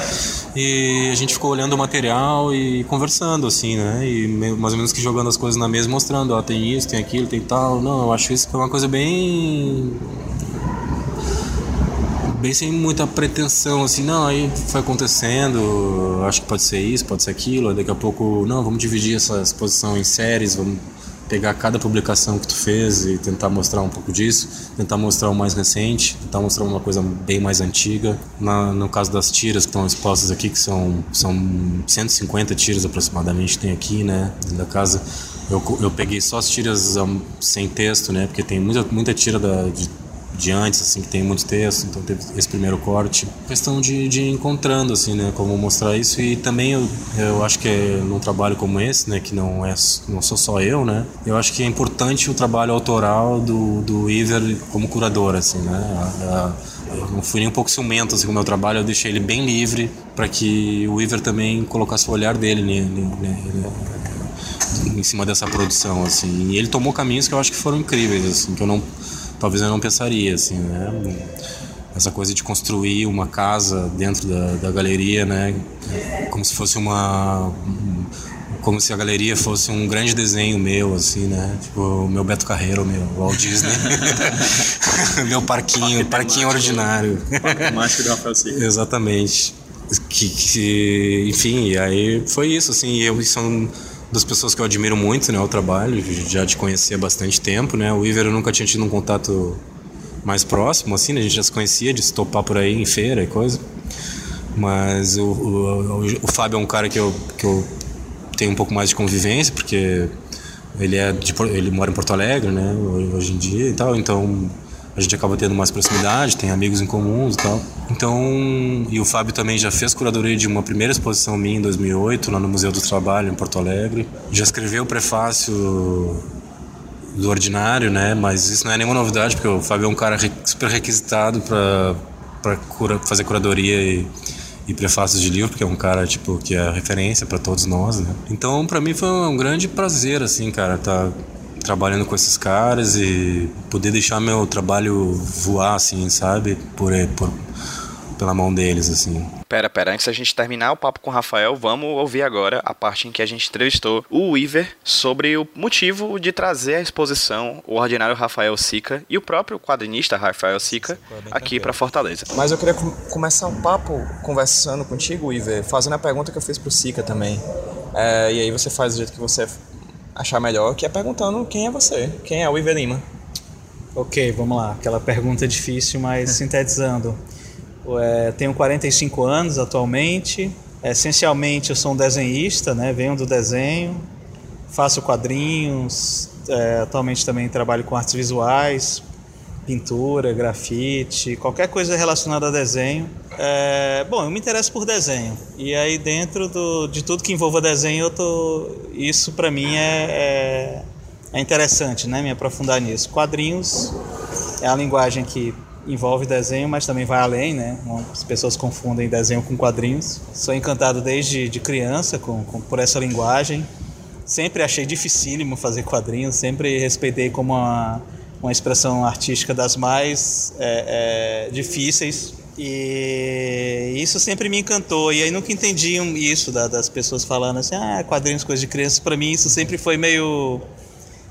[SPEAKER 2] E a gente ficou olhando o material e conversando, assim, né? E mais ou menos que jogando as coisas na mesa, mostrando, ó, tem isso, tem aquilo, tem tal. Não, eu acho isso foi uma coisa bem bem sem muita pretensão, assim, não, aí foi acontecendo, acho que pode ser isso, pode ser aquilo, daqui a pouco, não, vamos dividir essa exposição em séries, vamos pegar cada publicação que tu fez e tentar mostrar um pouco disso, tentar mostrar o mais recente, tentar mostrar uma coisa bem mais antiga. Na, no caso das tiras que estão expostas aqui, que são, são 150 tiras aproximadamente, tem aqui, né, dentro da casa. Eu, eu peguei só as tiras um, sem texto, né, porque tem muita, muita tira da, de de antes, assim, que tem muito texto, então teve esse primeiro corte. Questão de, de encontrando, assim, né, como mostrar isso e também eu, eu acho que é num trabalho como esse, né, que não é, não sou só eu, né, eu acho que é importante o trabalho autoral do, do Iver como curador, assim, né, a, a, eu não fui nem um pouco ciumento assim, com o meu trabalho, eu deixei ele bem livre para que o Iver também colocasse o olhar dele em cima dessa produção, assim. E ele tomou caminhos que eu acho que foram incríveis, assim, que eu não talvez eu não pensaria, assim, né? Essa coisa de construir uma casa dentro da, da galeria, né? Como se fosse uma como se a galeria fosse um grande desenho meu, assim, né? Tipo, o meu Beto Carreiro, meu Walt Disney. meu parquinho, parquinho ordinário.
[SPEAKER 3] Parque mágico Rafael Sica.
[SPEAKER 2] Exatamente. Que, que, enfim, aí foi isso, assim, eu são das pessoas que eu admiro muito, né, o trabalho, já te conhecia há bastante tempo, né, o Iver eu nunca tinha tido um contato mais próximo, assim, né, a gente já se conhecia de se topar por aí em feira e coisa, mas o, o, o Fábio é um cara que eu, que eu tenho um pouco mais de convivência, porque ele, é de, ele mora em Porto Alegre, né, hoje em dia e tal, então a gente acaba tendo mais proximidade, tem amigos em comuns e tal. Então, e o Fábio também já fez curadoria de uma primeira exposição minha em 2008, lá no Museu do Trabalho, em Porto Alegre. Já escreveu o prefácio do Ordinário, né? Mas isso não é nenhuma novidade, porque o Fábio é um cara super requisitado para cura, fazer curadoria e, e prefácios de livro, porque é um cara tipo que é referência para todos nós, né? Então, para mim foi um grande prazer assim, cara, tá trabalhando com esses caras e poder deixar meu trabalho voar, assim, sabe? Por, por, pela mão deles, assim.
[SPEAKER 1] Pera, pera, antes da gente terminar o papo com o Rafael, vamos ouvir agora a parte em que a gente entrevistou o Weaver sobre o motivo de trazer a exposição O Ordinário Rafael Sica e o próprio quadrinista Rafael Sica aqui para Fortaleza.
[SPEAKER 4] Mas eu queria começar o papo conversando contigo, Weaver, fazendo a pergunta que eu fiz pro Sica também. É, e aí você faz do jeito que você achar melhor, que é perguntando quem é você, quem é o Iver Lima.
[SPEAKER 5] Ok, vamos lá. Aquela pergunta difícil, mas sintetizando. É, tenho 45 anos atualmente. Essencialmente, eu sou um desenhista, né? venho do desenho, faço quadrinhos. É, atualmente também trabalho com artes visuais, pintura, grafite, qualquer coisa relacionada a desenho. É, bom, eu me interesso por desenho. E aí dentro do, de tudo que envolva desenho, eu tô, isso para mim é, é, é, interessante, né? Me aprofundar nisso. Quadrinhos é a linguagem que envolve desenho, mas também vai além, né? As pessoas confundem desenho com quadrinhos. Sou encantado desde de criança com, com por essa linguagem. Sempre achei dificílimo fazer quadrinhos, sempre respeitei como uma uma expressão artística das mais é, é, difíceis. E isso sempre me encantou. E aí nunca entendi isso da, das pessoas falando assim, ah, quadrinhos, coisa de criança. Para mim isso sempre foi meio,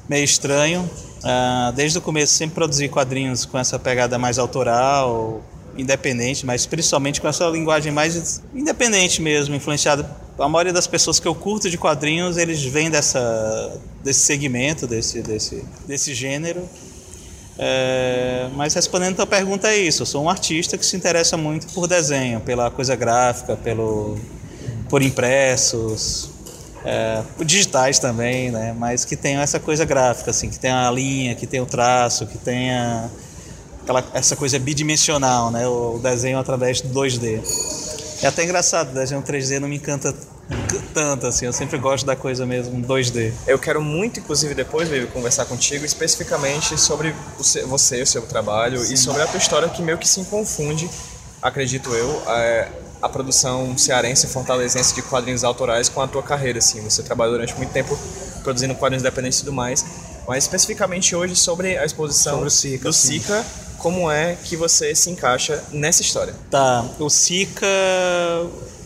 [SPEAKER 5] meio estranho. Ah, desde o começo sempre produzi quadrinhos com essa pegada mais autoral, independente, mas principalmente com essa linguagem mais independente mesmo, influenciada. A maioria das pessoas que eu curto de quadrinhos, eles vêm dessa, desse segmento, desse, desse, desse gênero. É, mas respondendo a pergunta é isso, eu sou um artista que se interessa muito por desenho, pela coisa gráfica, pelo, por impressos, é, digitais também, né? Mas que tenham essa coisa gráfica, assim, que tenha a linha, que tenha o traço, que tenha aquela, essa coisa bidimensional, né? O desenho através do 2D. É até engraçado, o desenho 3D não me encanta tanto, assim, eu sempre gosto da coisa mesmo 2D.
[SPEAKER 4] Eu quero muito, inclusive, depois, Vivi, conversar contigo especificamente sobre você, o seu trabalho Sim. e sobre a tua história que meio que se confunde, acredito eu, a, a produção cearense e fortalezense de quadrinhos autorais com a tua carreira, assim. Você trabalhou durante muito tempo produzindo quadrinhos independentes e tudo mais, mas especificamente hoje sobre a exposição
[SPEAKER 5] sobre o Sica,
[SPEAKER 4] do Sica, como é que você se encaixa nessa história?
[SPEAKER 5] Tá, o Sica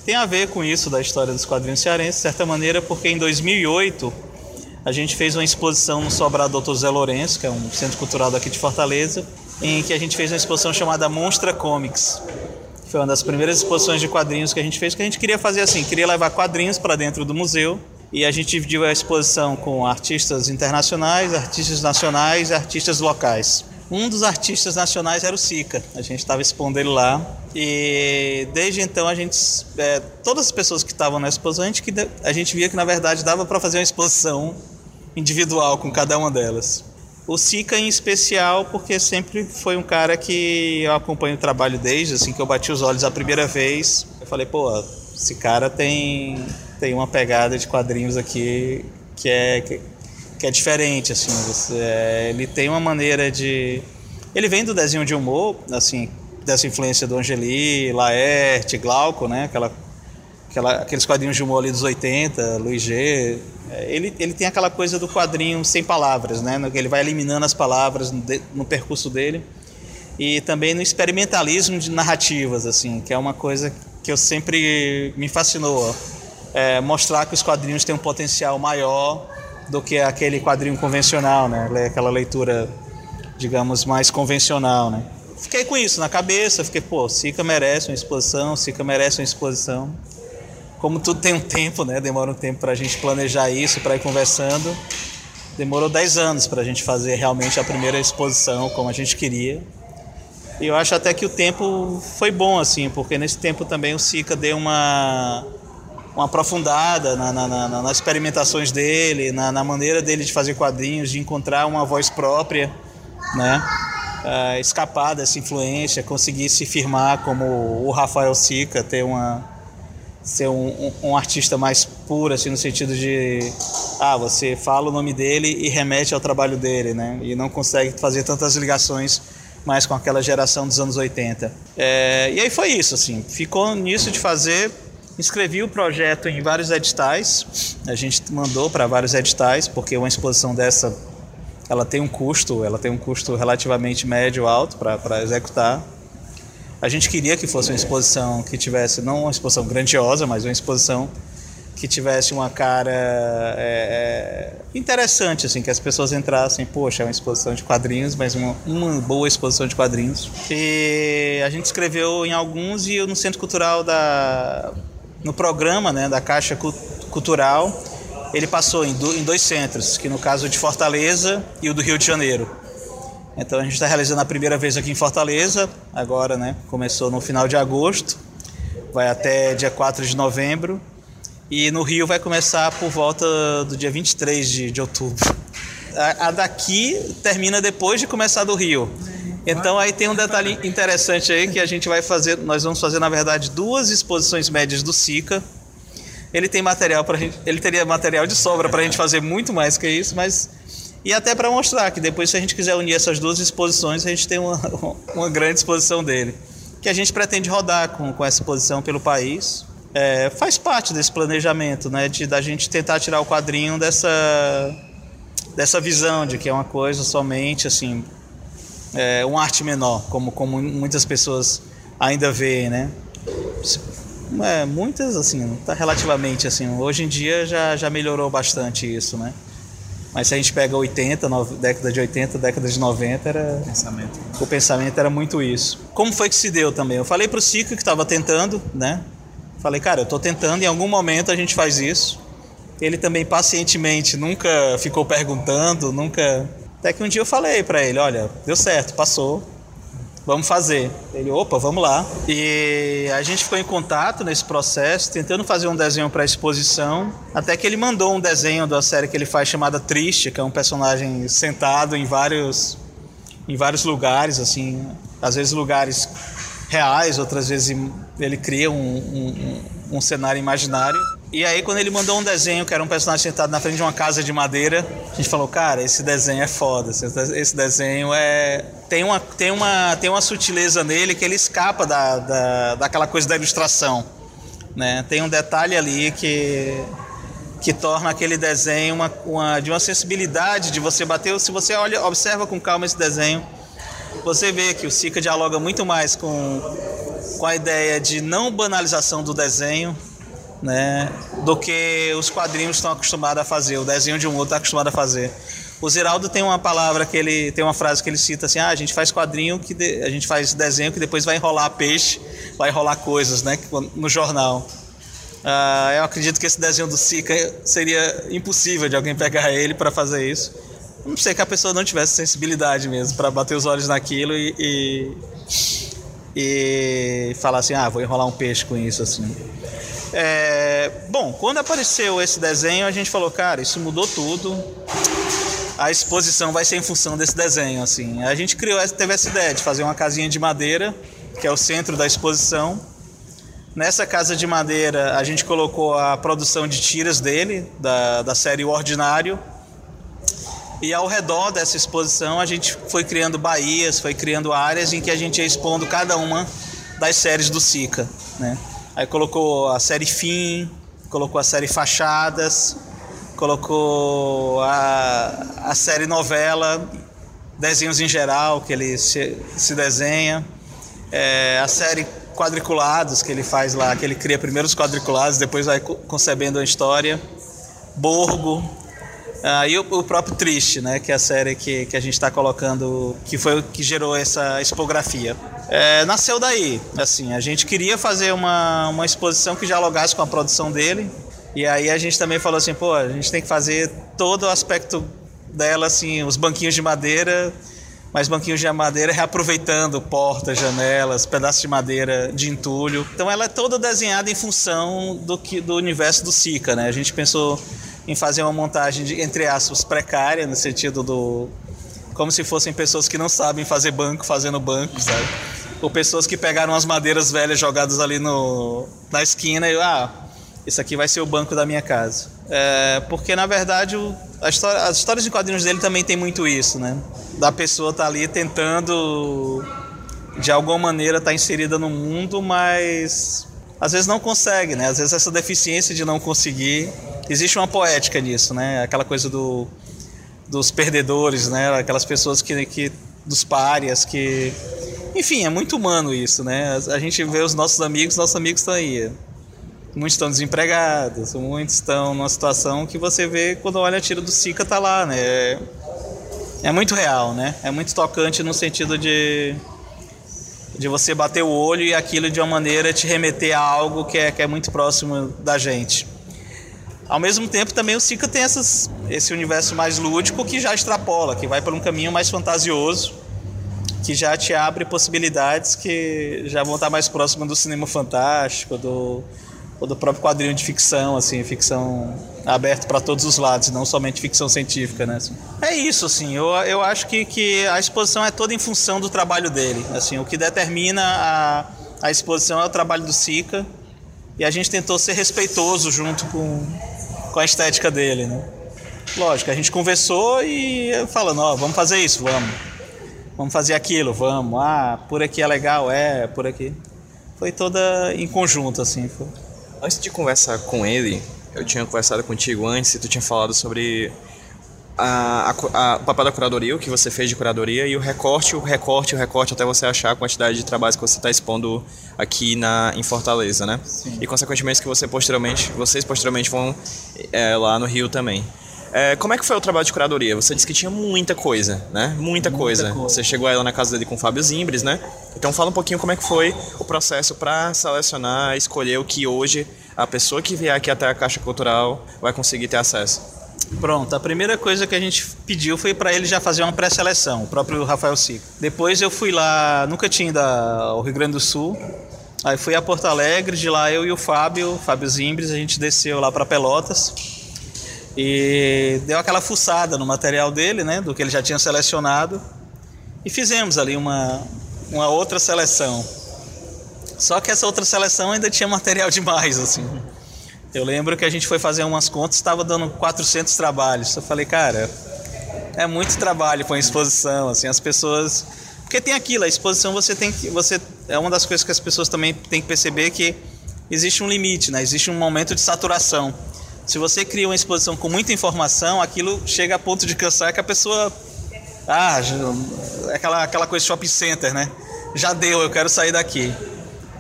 [SPEAKER 5] tem a ver com isso da história dos quadrinhos cearenses, de certa maneira, porque em 2008 a gente fez uma exposição no Sobrado Dr. Zé Lourenço, que é um centro cultural daqui de Fortaleza, em que a gente fez uma exposição chamada Monstra Comics. Foi uma das primeiras exposições de quadrinhos que a gente fez, que a gente queria fazer assim, queria levar quadrinhos para dentro do museu, e a gente dividiu a exposição com artistas internacionais, artistas nacionais e artistas locais. Um dos artistas nacionais era o Sica. A gente estava expondo ele lá. E desde então a gente. É, todas as pessoas que estavam na exposição, a gente, a gente via que na verdade dava para fazer uma exposição individual com cada uma delas. O Sica em especial, porque sempre foi um cara que eu acompanho o trabalho desde, assim que eu bati os olhos a primeira vez. Eu falei, pô, esse cara tem, tem uma pegada de quadrinhos aqui que é, que, que é diferente, assim. Você, é, ele tem uma maneira de... Ele vem do desenho de humor, assim, dessa influência do Angeli, Laerte, Glauco, né? Aquela, aquela, aqueles quadrinhos de humor ali dos 80, Luiz G. É, ele, ele tem aquela coisa do quadrinho sem palavras, né? Ele vai eliminando as palavras no, no percurso dele. E também no experimentalismo de narrativas, assim, que é uma coisa que eu sempre me fascinou. é, mostrar que os quadrinhos têm um potencial maior do que aquele quadrinho convencional, né? Aquela leitura, digamos, mais convencional, né? Fiquei com isso na cabeça, fiquei, pô, Sica merece uma exposição, Sica merece uma exposição. Como tudo tem um tempo, né? Demora um tempo para a gente planejar isso, para ir conversando. Demorou 10 anos para a gente fazer realmente a primeira exposição como a gente queria. E eu acho até que o tempo foi bom, assim, porque nesse tempo também o Sica deu uma uma aprofundada na, na, na, nas experimentações dele, na, maneira dele de fazer quadrinhos, de encontrar uma voz própria, né? Uh, escapar dessa influência, conseguir se firmar como o Rafael Sica, ter uma ser um, um, um, artista mais puro, assim, no sentido de ah, você fala o nome dele e remete ao trabalho dele, né? E não consegue fazer tantas ligações mais com aquela geração dos anos 80. É, e aí foi isso, assim, ficou nisso de fazer Inscrevi o projeto em vários editais. A gente mandou para vários editais, porque uma exposição dessa ela tem um custo, ela tem um custo relativamente médio alto para executar. A gente queria que fosse uma exposição que tivesse não uma exposição grandiosa, mas uma exposição que tivesse uma cara é, é, interessante, assim, que as pessoas entrassem, poxa, é uma exposição de quadrinhos, mas uma, uma boa exposição de quadrinhos. E a gente escreveu em alguns e no Centro Cultural da no programa né, da Caixa Cultural, ele passou em, do, em dois centros, que no caso de Fortaleza e o do Rio de Janeiro. Então a gente está realizando a primeira vez aqui em Fortaleza, agora, né? Começou no final de agosto, vai até dia 4 de novembro. E no Rio vai começar por volta do dia 23 de, de outubro. A, a daqui termina depois de começar do Rio. Então aí tem um detalhe interessante aí que a gente vai fazer, nós vamos fazer na verdade duas exposições médias do Sica. Ele tem material para ele teria material de sobra para a gente fazer muito mais que isso, mas e até para mostrar que depois se a gente quiser unir essas duas exposições, a gente tem uma, uma grande exposição dele, que a gente pretende rodar com, com essa exposição pelo país. É, faz parte desse planejamento, né, de da gente tentar tirar o quadrinho dessa dessa visão de que é uma coisa somente assim é, uma arte menor, como, como muitas pessoas ainda veem, né? É, muitas, assim, tá relativamente assim. Hoje em dia já, já melhorou bastante isso, né? Mas se a gente pega 80, no, década de 80, década de 90, era.
[SPEAKER 4] Pensamento.
[SPEAKER 5] O pensamento era muito isso. Como foi que se deu também? Eu falei pro Cico que estava tentando, né? Falei, cara, eu tô tentando, em algum momento a gente faz isso. Ele também pacientemente nunca ficou perguntando, nunca até que um dia eu falei para ele, olha, deu certo, passou, vamos fazer. Ele, opa, vamos lá. E a gente ficou em contato nesse processo, tentando fazer um desenho para exposição, até que ele mandou um desenho da série que ele faz chamada Triste, que é um personagem sentado em vários em vários lugares, assim, às vezes lugares reais, outras vezes ele cria um, um, um cenário imaginário. E aí, quando ele mandou um desenho que era um personagem sentado na frente de uma casa de madeira, a gente falou, cara, esse desenho é foda. Esse desenho é. Tem uma, tem uma, tem uma sutileza nele que ele escapa da, da, daquela coisa da ilustração. Né? Tem um detalhe ali que, que torna aquele desenho uma, uma, de uma sensibilidade de você bater. Se você olha, observa com calma esse desenho, você vê que o Sica dialoga muito mais com, com a ideia de não banalização do desenho né, do que os quadrinhos estão acostumados a fazer, o desenho de um outro está acostumado a fazer. O Ziraldo tem uma palavra que ele tem uma frase que ele cita assim: ah, a gente faz quadrinho que de, a gente faz desenho que depois vai enrolar peixe, vai enrolar coisas, né, no jornal. Ah, eu acredito que esse desenho do Sica seria impossível de alguém pegar ele para fazer isso. Não sei que a pessoa não tivesse sensibilidade mesmo para bater os olhos naquilo e, e, e falar assim: ah, vou enrolar um peixe com isso assim. É, bom, quando apareceu esse desenho, a gente falou, cara, isso mudou tudo. A exposição vai ser em função desse desenho, assim. A gente criou, teve essa ideia de fazer uma casinha de madeira, que é o centro da exposição. Nessa casa de madeira, a gente colocou a produção de tiras dele, da, da série O Ordinário. E ao redor dessa exposição, a gente foi criando baías, foi criando áreas em que a gente ia expondo cada uma das séries do Sica, né? Aí colocou a série Fim, colocou a série Fachadas, colocou a, a série novela, desenhos em geral que ele se, se desenha, é, a série quadriculados que ele faz lá, que ele cria primeiro os quadriculados, depois vai concebendo a história. Borgo. Ah, o, o, próprio Triste, né, que é a série que, que a gente está colocando, que foi o que gerou essa expografia. É, nasceu daí, assim, a gente queria fazer uma, uma exposição que dialogasse com a produção dele, e aí a gente também falou assim, pô, a gente tem que fazer todo o aspecto dela, assim, os banquinhos de madeira, mas banquinhos de madeira reaproveitando portas, janelas, pedaços de madeira de entulho. Então ela é toda desenhada em função do, que, do universo do Sica, né? A gente pensou em fazer uma montagem, de, entre aspas, precária, no sentido do... Como se fossem pessoas que não sabem fazer banco, fazendo banco, sabe? Ou pessoas que pegaram as madeiras velhas jogadas ali no, na esquina e, ah, isso aqui vai ser o banco da minha casa. É, porque na verdade o, história, as histórias de quadrinhos dele também tem muito isso, né? Da pessoa estar tá ali tentando de alguma maneira estar tá inserida no mundo, mas às vezes não consegue, né? Às vezes essa deficiência de não conseguir, existe uma poética nisso, né? Aquela coisa do dos perdedores, né? Aquelas pessoas que, que dos párias que enfim, é muito humano isso, né? A gente vê os nossos amigos, nossos amigos estão aí muitos estão desempregados, muitos estão numa situação que você vê quando olha a tira do Sica tá lá, né? É, é muito real, né? É muito tocante no sentido de de você bater o olho e aquilo de uma maneira te remeter a algo que é, que é muito próximo da gente. Ao mesmo tempo, também o Sica tem essas, esse universo mais lúdico que já extrapola, que vai por um caminho mais fantasioso, que já te abre possibilidades que já vão estar mais próximo do cinema fantástico, do, ou do próprio quadrinho de ficção, assim, ficção aberto para todos os lados, não somente ficção científica, né? Assim. É isso, assim, eu, eu acho que, que a exposição é toda em função do trabalho dele, assim, o que determina a, a exposição é o trabalho do Sica, e a gente tentou ser respeitoso junto com, com a estética dele, né? Lógico, a gente conversou e falando, ó, oh, vamos fazer isso, vamos. Vamos fazer aquilo, vamos. Ah, por aqui é legal, é, por aqui. Foi toda em conjunto, assim. Foi.
[SPEAKER 4] Antes de conversar com ele, eu tinha conversado contigo antes e tu tinha falado sobre a, a, a, o papel da curadoria, o que você fez de curadoria e o recorte, o recorte, o recorte até você achar a quantidade de trabalhos que você está expondo aqui na, em Fortaleza, né? Sim. E consequentemente que você posteriormente, vocês posteriormente vão é, lá no Rio também. É, como é que foi o trabalho de curadoria? Você disse que tinha muita coisa, né? Muita, muita coisa. coisa. Você chegou aí lá na casa dele com o Fábio Zimbres, né? Então fala um pouquinho como é que foi o processo para selecionar, escolher o que hoje a pessoa que vier aqui até a Caixa Cultural vai conseguir ter acesso.
[SPEAKER 5] Pronto, a primeira coisa que a gente pediu foi para ele já fazer uma pré-seleção, o próprio Rafael Sico. Depois eu fui lá, nunca tinha ido ao Rio Grande do Sul, aí fui a Porto Alegre, de lá eu e o Fábio, Fábio Zimbres, a gente desceu lá para Pelotas e deu aquela fuçada no material dele, né, do que ele já tinha selecionado, e fizemos ali uma, uma outra seleção. Só que essa outra seleção ainda tinha material demais, assim. Eu lembro que a gente foi fazer umas contas, estava dando 400 trabalhos. Eu falei, cara, é muito trabalho para uma exposição, assim, as pessoas, porque tem aquilo, a exposição você tem que, você é uma das coisas que as pessoas também têm que perceber que existe um limite, né? Existe um momento de saturação. Se você cria uma exposição com muita informação, aquilo chega a ponto de cansar que a pessoa. Ah, aquela, aquela coisa shopping center, né? Já deu, eu quero sair daqui.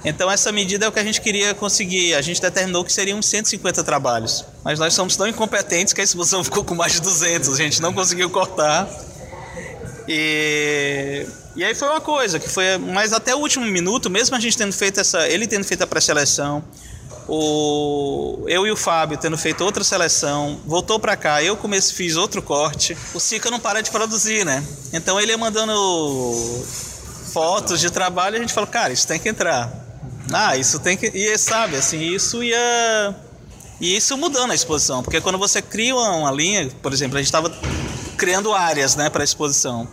[SPEAKER 5] Então essa medida é o que a gente queria conseguir. A gente determinou que seriam 150 trabalhos. Mas nós somos tão incompetentes que a exposição ficou com mais de 200. A gente não conseguiu cortar. E, e aí foi uma coisa que foi, mas até o último minuto, mesmo a gente tendo feito essa, ele tendo feito a pré-seleção, o, eu e o Fábio tendo feito outra seleção, voltou para cá, eu comecei, fiz outro corte. O Sica não para de produzir, né? Então ele ia mandando fotos de trabalho e a gente falou, cara, isso tem que entrar. Ah, isso tem que. E sabe, assim, isso ia. E isso mudando a exposição, porque quando você cria uma, linha, por exemplo, a gente estava criando áreas né, para a exposição.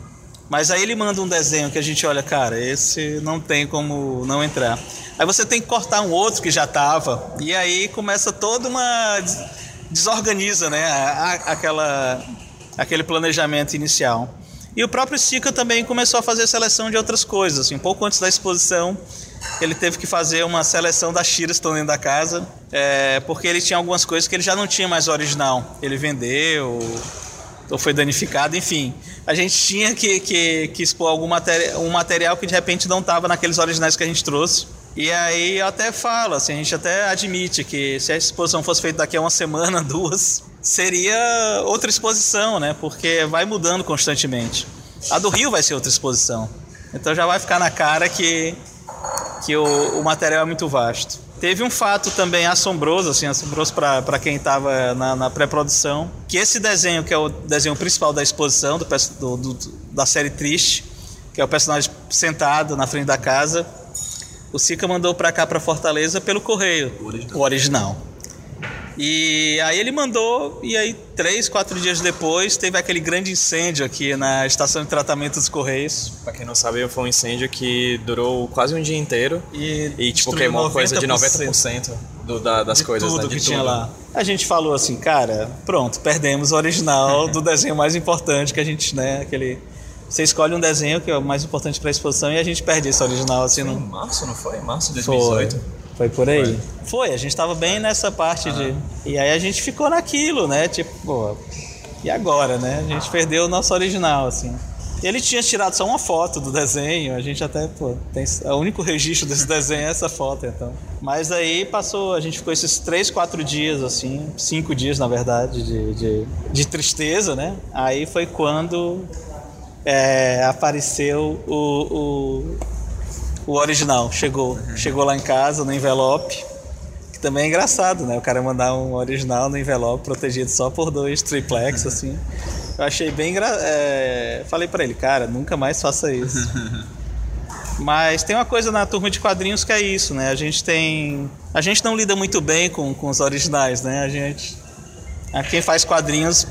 [SPEAKER 5] Mas aí ele manda um desenho que a gente olha, cara, esse não tem como não entrar. Aí você tem que cortar um outro que já tava, e aí começa toda uma desorganiza, né, aquela aquele planejamento inicial. E o próprio Sica também começou a fazer seleção de outras coisas, assim, um pouco antes da exposição, ele teve que fazer uma seleção das tiras que estão dentro da casa, é, porque ele tinha algumas coisas que ele já não tinha mais original. Ele vendeu, ou foi danificado, enfim. A gente tinha que, que, que expor algum material, um material que de repente não estava naqueles originais que a gente trouxe. E aí eu até falo, assim, a gente até admite que se a exposição fosse feita daqui a uma semana, duas, seria outra exposição, né? Porque vai mudando constantemente. A do Rio vai ser outra exposição. Então já vai ficar na cara que, que o, o material é muito vasto. Teve um fato também assombroso, assim, assombroso para quem estava na, na pré-produção, que esse desenho, que é o desenho principal da exposição, do, do, do, da série Triste, que é o personagem sentado na frente da casa, o Sica mandou para cá, para Fortaleza, pelo correio, o original. o original. E aí ele mandou, e aí três, quatro dias depois teve aquele grande incêndio aqui na estação de tratamento dos Correios.
[SPEAKER 1] Pra quem não sabe, foi um incêndio que durou quase um dia inteiro
[SPEAKER 5] e,
[SPEAKER 1] e tipo, queimou coisa de 90% do, da, das
[SPEAKER 5] de
[SPEAKER 1] coisas,
[SPEAKER 5] tudo
[SPEAKER 1] né? De
[SPEAKER 5] que
[SPEAKER 1] tudo.
[SPEAKER 5] tinha lá. A gente falou assim, cara, pronto, perdemos o original do desenho mais importante que a gente, né, aquele... Você escolhe um desenho que é o mais importante para a exposição e a gente perde esse original assim
[SPEAKER 1] Foi
[SPEAKER 5] no...
[SPEAKER 1] em março, não foi? Março de
[SPEAKER 5] Foi.
[SPEAKER 1] 2018?
[SPEAKER 5] Foi por aí. Foi, a gente tava bem nessa parte de. E aí a gente ficou naquilo, né? Tipo, pô, e agora, né? A gente perdeu o nosso original, assim. Ele tinha tirado só uma foto do desenho, a gente até, pô, tem, o único registro desse desenho é essa foto, então. Mas aí passou, a gente ficou esses três, quatro dias, assim, cinco dias, na verdade, de, de, de tristeza, né? Aí foi quando é, apareceu o, o, o original, chegou. Chegou lá em casa, no envelope. Que também é engraçado, né? O cara mandar um original no envelope protegido só por dois triplex, assim. Eu achei bem engra... é, Falei pra ele, cara, nunca mais faça isso. Mas tem uma coisa na turma de quadrinhos que é isso, né? A gente tem. A gente não lida muito bem com, com os originais, né? A gente. A quem faz quadrinhos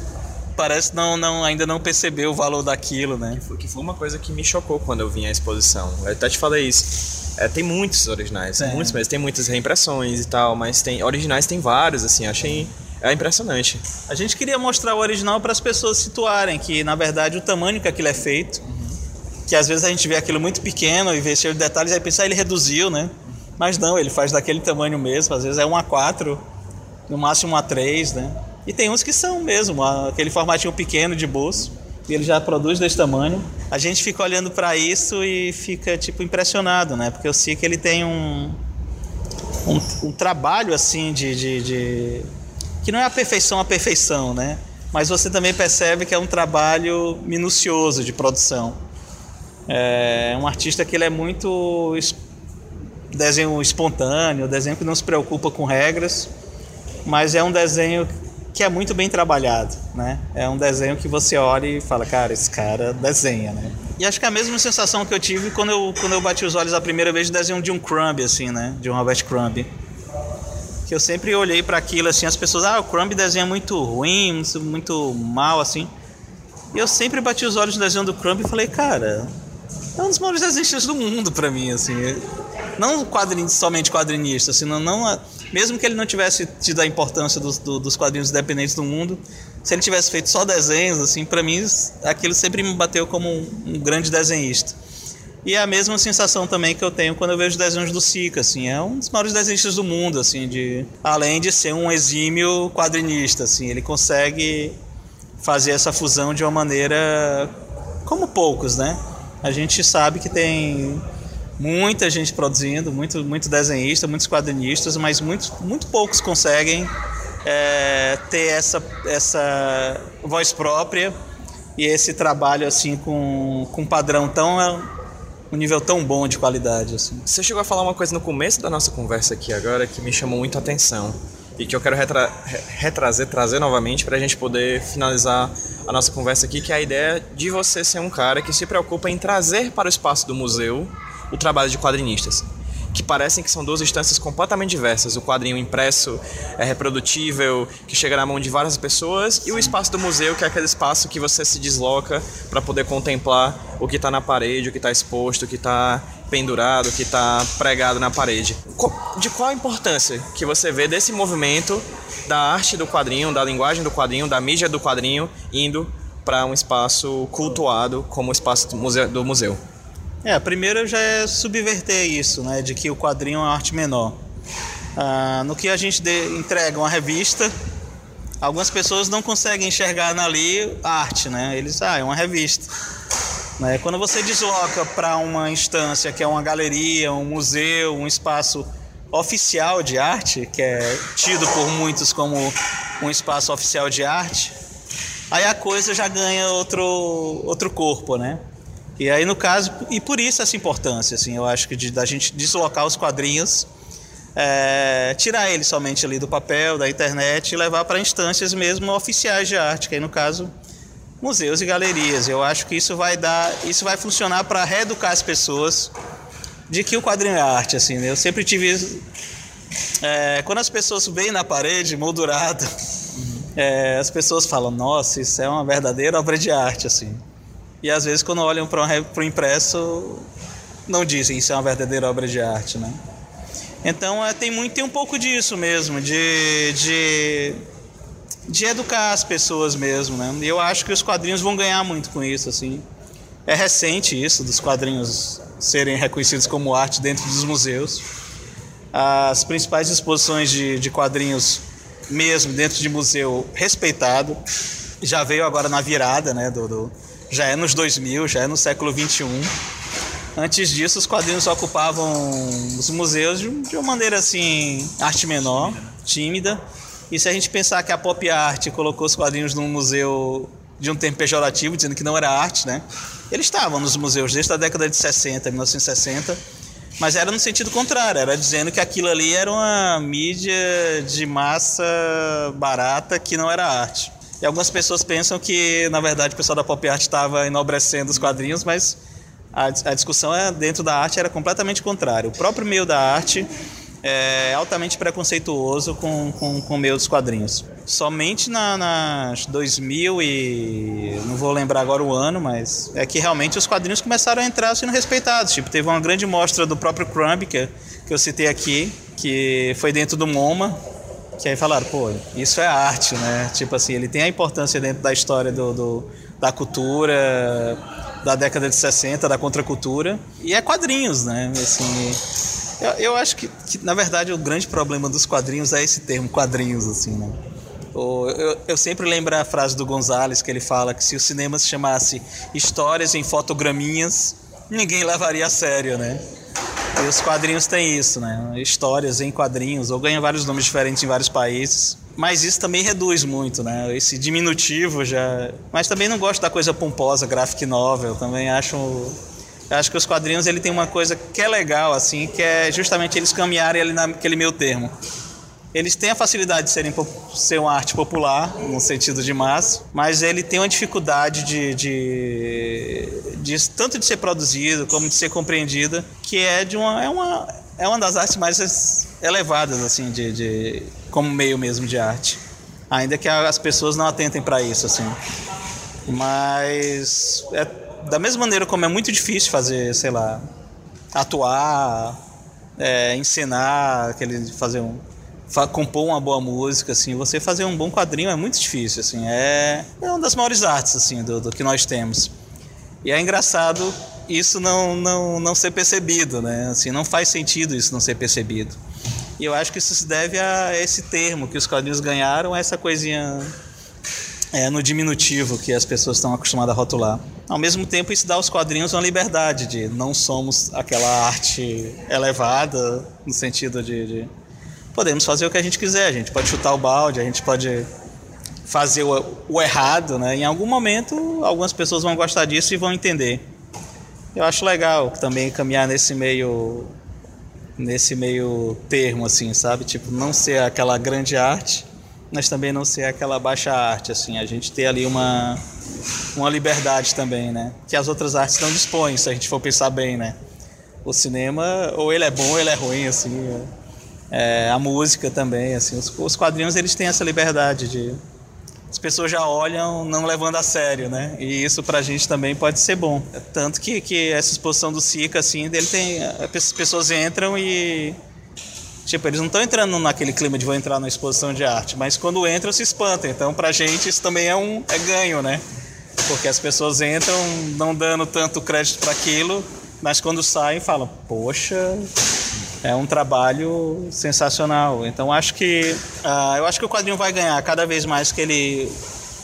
[SPEAKER 5] parece não, não ainda não percebeu o valor daquilo, né?
[SPEAKER 1] Foi- Que foi uma coisa que me chocou quando eu vim à exposição. Eu até te falei isso. É, tem muitos originais,
[SPEAKER 5] Tem.
[SPEAKER 1] muitos, mas tem muitas reimpressões e tal, mas tem originais tem vários, assim, achei é impressionante.
[SPEAKER 5] A gente queria mostrar o original para as pessoas situarem que, na verdade, o tamanho que aquilo é feito, que às vezes a gente vê aquilo muito pequeno e vê cheio de detalhes, aí pensa, ah, ele reduziu, né? Mas não, ele faz daquele tamanho mesmo, às vezes é 1 a 4, no máximo 1 a 3, né? E tem uns que são mesmo, aquele formatinho pequeno de bolso, e ele já produz desse tamanho. A gente fica olhando para isso e fica tipo impressionado, né? Porque eu sei que ele tem um um, um trabalho assim de, de, de- que não é a perfeição a perfeição, né? Mas você também percebe que é um trabalho minucioso de produção. É um artista que ele é muito es- desenho espontâneo, desenho que não se preocupa com regras, mas é um desenho que é muito bem trabalhado, né? É um desenho que você olha e fala, cara, esse cara desenha, né? E acho que é a mesma sensação que eu tive quando eu, quando eu bati os olhos a primeira vez no desenho de um Crumb, assim, né? De um Robert Crumb. Que eu sempre olhei para aquilo, assim, as pessoas, ah, o Crumb desenha muito ruim, muito, muito mal, assim. E eu sempre bati os olhos no desenho do Crumb e falei, cara, é um dos maiores desenhistas do mundo para mim, assim. Não somente quadrinista, assim, não, a- mesmo que ele não tivesse tido a importância dos, do- dos quadrinhos independentes do mundo, se ele tivesse feito só desenhos, assim, para mim aquilo sempre me bateu como um, um grande desenhista. E é a mesma sensação também que eu tenho quando eu vejo desenhos do Sica, assim, é um dos maiores desenhistas do mundo, assim, de além de ser um exímio quadrinista, assim, ele consegue fazer essa fusão de uma maneira como poucos, né? A gente sabe que tem muita gente produzindo, muito, muito desenhista, muitos quadrinistas, mas muito, muito poucos conseguem é, ter essa, essa voz própria e esse trabalho assim com, com padrão tão um nível tão bom de qualidade assim.
[SPEAKER 1] Você chegou a falar uma coisa no começo da nossa conversa aqui agora que me chamou muito a atenção e que eu quero retra re- retrazer, trazer novamente para a gente poder finalizar a nossa conversa aqui, que é a ideia de você ser um cara que se preocupa em trazer para o espaço do museu o trabalho de quadrinistas. Que parecem que são duas instâncias completamente diversas. O quadrinho impresso é reprodutível, que chega na mão de várias pessoas, e o espaço do museu, que é aquele espaço que você se desloca para poder contemplar o que está na parede, o que está exposto, o que está pendurado, o que está pregado na parede. De qual a importância que você vê desse movimento da arte do quadrinho, da linguagem do quadrinho, da mídia do quadrinho, indo para um espaço cultuado como o espaço do museu?
[SPEAKER 5] É, a primeira já é subverter isso, né, de que o quadrinho é uma arte menor. Ah, no que a gente de- entrega uma revista, algumas pessoas não conseguem enxergar ali arte, né? Eles, ah, é uma revista. Né? Quando você desloca para uma instância que é uma galeria, um museu, um espaço oficial de arte, que é tido por muitos como um espaço oficial de arte, aí a coisa já ganha outro, outro corpo, né? E aí no caso, e por isso essa importância, assim, eu acho que de, da gente deslocar os quadrinhos, é, tirar eles somente ali do papel, da internet e levar para instâncias mesmo oficiais de arte, que aí no caso museus e galerias. Eu acho que isso vai dar, isso vai funcionar para reeducar as pessoas de que o quadrinho é arte, assim. Né? Eu sempre tive é, quando as pessoas veem na parede moldurado, é, as pessoas falam: Nossa, isso é uma verdadeira obra de arte, assim. E às vezes quando olham para o impresso, não dizem isso é uma verdadeira obra de arte, né? Então é, tem muito, tem um pouco disso mesmo, de, de de educar as pessoas mesmo, né? E eu acho que os quadrinhos vão ganhar muito com isso, assim. É recente isso dos quadrinhos serem reconhecidos como arte dentro dos museus. As principais exposições de, de quadrinhos mesmo dentro de museu respeitado já veio agora na virada, né? Do, do já é nos 2000, já é no século 21. Antes disso, os quadrinhos ocupavam os museus de, uma maneira assim, arte menor, tímida e se a gente pensar que a pop art colocou os quadrinhos num museu de um tempo pejorativo, dizendo que não era arte, né? Eles estavam nos museus desde a década de 60, 1960, mas era no sentido contrário, era dizendo que aquilo ali era uma mídia de massa barata que não era arte. E algumas pessoas pensam que, na verdade, o pessoal da pop art estava enobrecendo os quadrinhos, mas a, a discussão é, dentro da arte era completamente contrária. O próprio meio da arte é altamente preconceituoso com, com, com o meio dos quadrinhos. Somente na, nas 2000 e... não vou lembrar agora o ano, mas é que realmente os quadrinhos começaram a entrar sendo respeitados. Tipo, teve uma grande mostra do próprio Crumb, que, que eu citei aqui, que foi dentro do MoMA, que aí falaram, pô, isso é arte, né? Tipo assim, ele tem a importância dentro da história do, do da cultura da década de 60, da contracultura, e é quadrinhos, né? Assim, eu, eu acho que, que, na verdade, o grande problema dos quadrinhos é esse termo, quadrinhos, assim, né? Eu, eu, sempre lembro a frase do Gonzalez que ele fala que se o cinema se chamasse Histórias em Fotograminhas, ninguém levaria a sério, né? E os quadrinhos têm isso, né? Histórias em quadrinhos, ou ganha vários nomes diferentes em vários países. Mas isso também reduz muito, né? Esse diminutivo já. Mas também não gosto da coisa pomposa, graphic novel. Também acho acho que os quadrinhos ele tem uma coisa que é legal, assim, que é justamente eles caminharem ali naquele meio termo. Eles têm a facilidade de serem, ser uma arte popular, no sentido de massa, mas ele tem uma dificuldade de, de, de tanto de ser produzido como de ser compreendida, que é de uma é uma é uma das artes mais elevadas assim de, de como meio mesmo de arte, ainda que as pessoas não atentem para isso assim. Mas é da mesma maneira como é muito difícil fazer, sei lá, atuar, é, encenar, aquele, fazer um, compor uma boa música, assim, você fazer um bom quadrinho é muito difícil, assim, é, é uma das maiores artes, assim, do, do que nós temos. E é engraçado isso não, não, não ser percebido, né? Assim, não faz sentido isso não ser percebido. E eu acho que isso se deve a esse termo que os quadrinhos ganharam, essa coisinha é, no diminutivo que as pessoas estão acostumadas a rotular. Ao mesmo tempo, isso dá aos quadrinhos uma liberdade de não somos aquela arte elevada, no sentido de, de, podemos fazer o que a gente quiser, a gente pode chutar o balde, a gente pode fazer o, o errado, né? Em algum momento, algumas pessoas vão gostar disso e vão entender. Eu acho legal também caminhar nesse meio nesse meio termo assim, sabe? Tipo, não ser aquela grande arte, mas também não ser aquela baixa arte, assim, a gente ter ali uma, uma liberdade também, né? Que as outras artes não dispõem, se a gente for pensar bem, né? O cinema, ou ele é bom ou ele é ruim, assim. É, a música também, assim. Os, os quadrinhos, eles têm essa liberdade de... As pessoas já olham não levando a sério, né? E isso pra gente também pode ser bom. Tanto que, que essa exposição do Sica, assim, ele tem... As pessoas entram e Tipo, eles não estão entrando naquele clima de vou entrar na exposição de arte, mas quando entram se espantam. Então, pra gente, isso também é um é ganho, né? Porque as pessoas entram não dando tanto crédito para aquilo, mas quando saem falam: Poxa, é um trabalho sensacional. Então, acho que uh, eu acho que o quadrinho vai ganhar cada vez mais que ele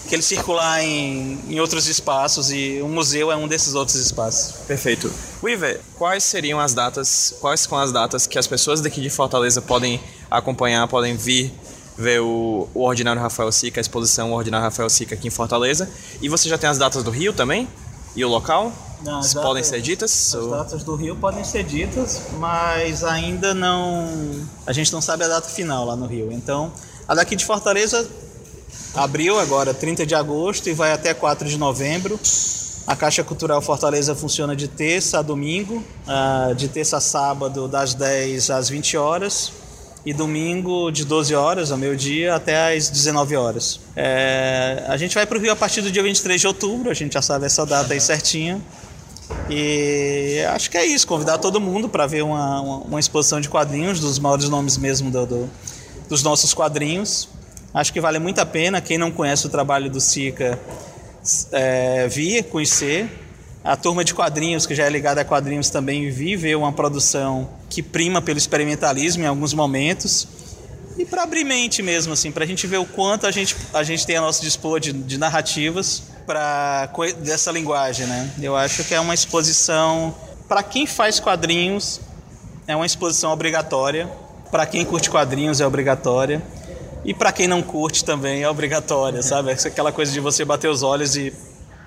[SPEAKER 5] que ele circular em, em outros espaços e o museu é um desses outros espaços.
[SPEAKER 1] Perfeito. Weaver, quais seriam as datas, quais são as datas que as pessoas daqui de Fortaleza podem acompanhar, podem vir ver o, o Ordinário Rafael Sica, a exposição Ordinário Rafael Sica aqui em Fortaleza. E você já tem as datas do Rio também? E o local?
[SPEAKER 5] Não, as
[SPEAKER 1] podem
[SPEAKER 5] datas-
[SPEAKER 1] ser ditas?
[SPEAKER 5] As
[SPEAKER 1] ou-
[SPEAKER 5] datas do Rio podem ser ditas, mas ainda não. A gente não sabe a data final lá no Rio. Então, a daqui de Fortaleza abriu agora, 30 de agosto, e vai até 4 de novembro. A Caixa Cultural Fortaleza funciona de terça a domingo, ah, de terça a sábado, das 10 às 20 horas, e domingo de 12 horas ao meio-dia até às 19 horas. É, a gente vai para o Rio a partir do dia 23 de outubro, a gente já sabe essa data aí certinha. E acho que é isso, convidar todo mundo para ver uma, uma, uma exposição de quadrinhos, dos maiores nomes mesmo do, do- dos nossos quadrinhos. Acho que vale muito a pena, quem não conhece o trabalho do Sica, é, vir, conhecer. A turma de quadrinhos, que já é ligada a quadrinhos também, vir ver uma produção que prima pelo experimentalismo em alguns momentos. E para abrir mente mesmo, assim, para a gente ver o quanto a gente, a gente tem a nosso dispor de, de narrativas para dessa linguagem, né? Eu acho que é uma exposição para quem faz quadrinhos é uma exposição obrigatória. Para quem curte quadrinhos é obrigatória. E para quem não curte também é obrigatória, sabe? É Aquela coisa de você bater os olhos e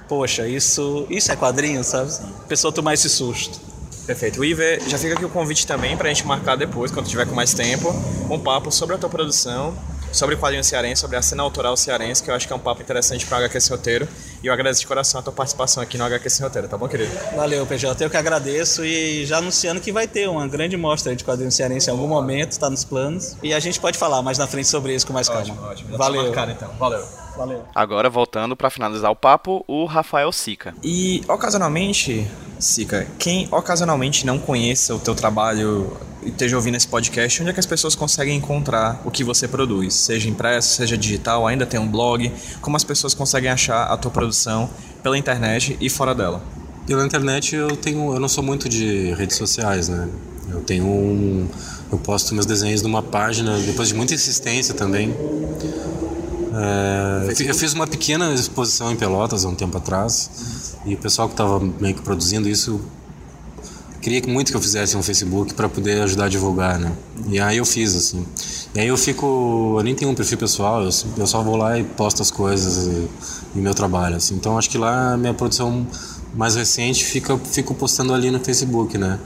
[SPEAKER 5] poxa, isso, isso é quadrinho, sabe? A pessoa tomar esse susto.
[SPEAKER 1] Perfeito. Weaver, já fica aqui o convite também pra gente marcar depois, quando tiver com mais tempo, um papo sobre a tua produção, sobre o quadrinho cearense, sobre a cena autoral cearense, que eu acho que é um papo interessante para HQ Sem Roteiro. E eu agradeço de coração a tua participação aqui no HQ Sem Roteiro, tá bom, querido?
[SPEAKER 5] Valeu, PJ. Eu que agradeço e já anunciando que vai ter uma grande mostra de quadrinhos cearense em algum momento, está nos planos. E a gente pode falar mais na frente sobre isso com mais calma.
[SPEAKER 1] Já
[SPEAKER 5] Valeu.
[SPEAKER 1] marcado, então. Valeu.
[SPEAKER 5] Valeu.
[SPEAKER 6] Agora, voltando para finalizar o papo, o Rafael Sica.
[SPEAKER 1] E ocasionalmente, Sica, quem ocasionalmente não conheça o teu trabalho esteja ouvindo esse podcast, onde é que as pessoas conseguem encontrar o que você produz? Seja impresso, seja digital, ainda tem um blog, como as pessoas conseguem achar a tua produção pela internet e fora dela?
[SPEAKER 2] Pela internet eu tenho, eu não sou muito de redes sociais, né? Eu tenho um, eu posto meus desenhos numa página depois de muita insistência também. É, eu fi- eu fiz uma pequena exposição em Pelotas há um tempo atrás e o pessoal que estava meio que produzindo isso queria que muito que eu fizesse um Facebook para poder ajudar a divulgar, né? E aí eu fiz assim. E aí eu fico, eu nem tenho um perfil pessoal, eu, só vou lá e posto as coisas e, e meu trabalho, assim. Então acho que lá a minha produção mais recente fica fico postando ali no Facebook, né?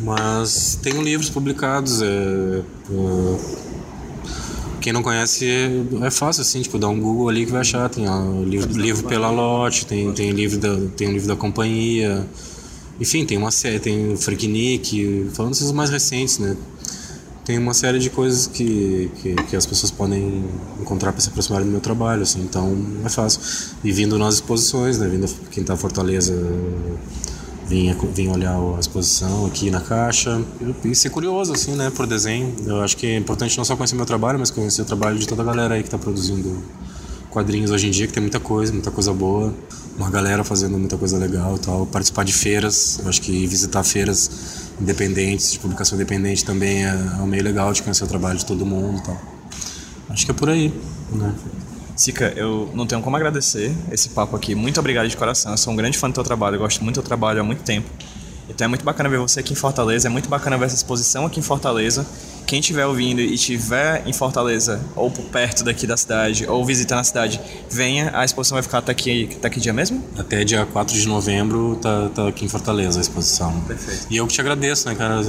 [SPEAKER 2] Mas tenho livros publicados, é, é, quem não conhece é fácil assim, tipo, dá um Google ali que vai achar, tem ó, livro, livro pela lote, tem tem livro da tem um livro da companhia. Enfim, tem uma série, tem o Freaknik, falando desses mais recentes, né? Tem uma série de coisas que, que, que as pessoas podem encontrar para se aproximarem do meu trabalho, assim, então é fácil. E vindo nas exposições, né? Vindo quem tá Fortaleza vinha, vinha olhar a exposição aqui na caixa e ser curioso, assim, né, por desenho. Eu acho que é importante não só conhecer meu trabalho, mas conhecer o trabalho de toda a galera aí que tá produzindo quadrinhos hoje em dia, que tem muita coisa, muita coisa boa. Uma galera fazendo muita coisa legal e tal. Participar de feiras, eu acho que visitar feiras independentes, de publicação independente também é, é um meio legal de conhecer o trabalho de todo mundo e tal. Acho que é por aí, né?
[SPEAKER 1] Sica, eu não tenho como agradecer esse papo aqui. Muito obrigado de coração. Eu sou um grande fã do teu trabalho, eu gosto muito do teu trabalho há muito tempo. Então é muito bacana ver você aqui em Fortaleza, é muito bacana ver essa exposição aqui em Fortaleza. Quem estiver ouvindo e estiver em Fortaleza, ou por perto daqui da cidade, ou visitando a cidade, venha. A exposição vai ficar até aqui, até que dia mesmo?
[SPEAKER 2] Até dia 4 de novembro tá, tá aqui em Fortaleza a exposição.
[SPEAKER 1] Perfeito.
[SPEAKER 2] E eu que te agradeço, né, cara?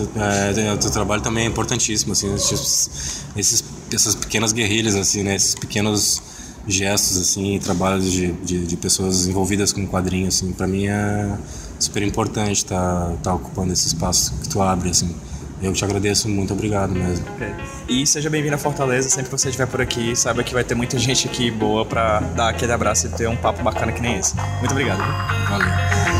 [SPEAKER 2] É, o teu trabalho também é importantíssimo, assim, esses, esses- essas pequenas guerrilhas, assim, né? Esses pequenos gestos, assim, e trabalhos de, de, de pessoas envolvidas com quadrinhos, assim, pra mim é super importante estar tá, tá ocupando esse espaço que tu abre, assim. Eu te agradeço, muito obrigado mesmo.
[SPEAKER 1] E seja bem-vindo a Fortaleza, sempre que você estiver por aqui, saiba que vai ter muita gente aqui boa pra dar aquele abraço e ter um papo bacana que nem esse. Muito obrigado. viu?
[SPEAKER 2] Valeu.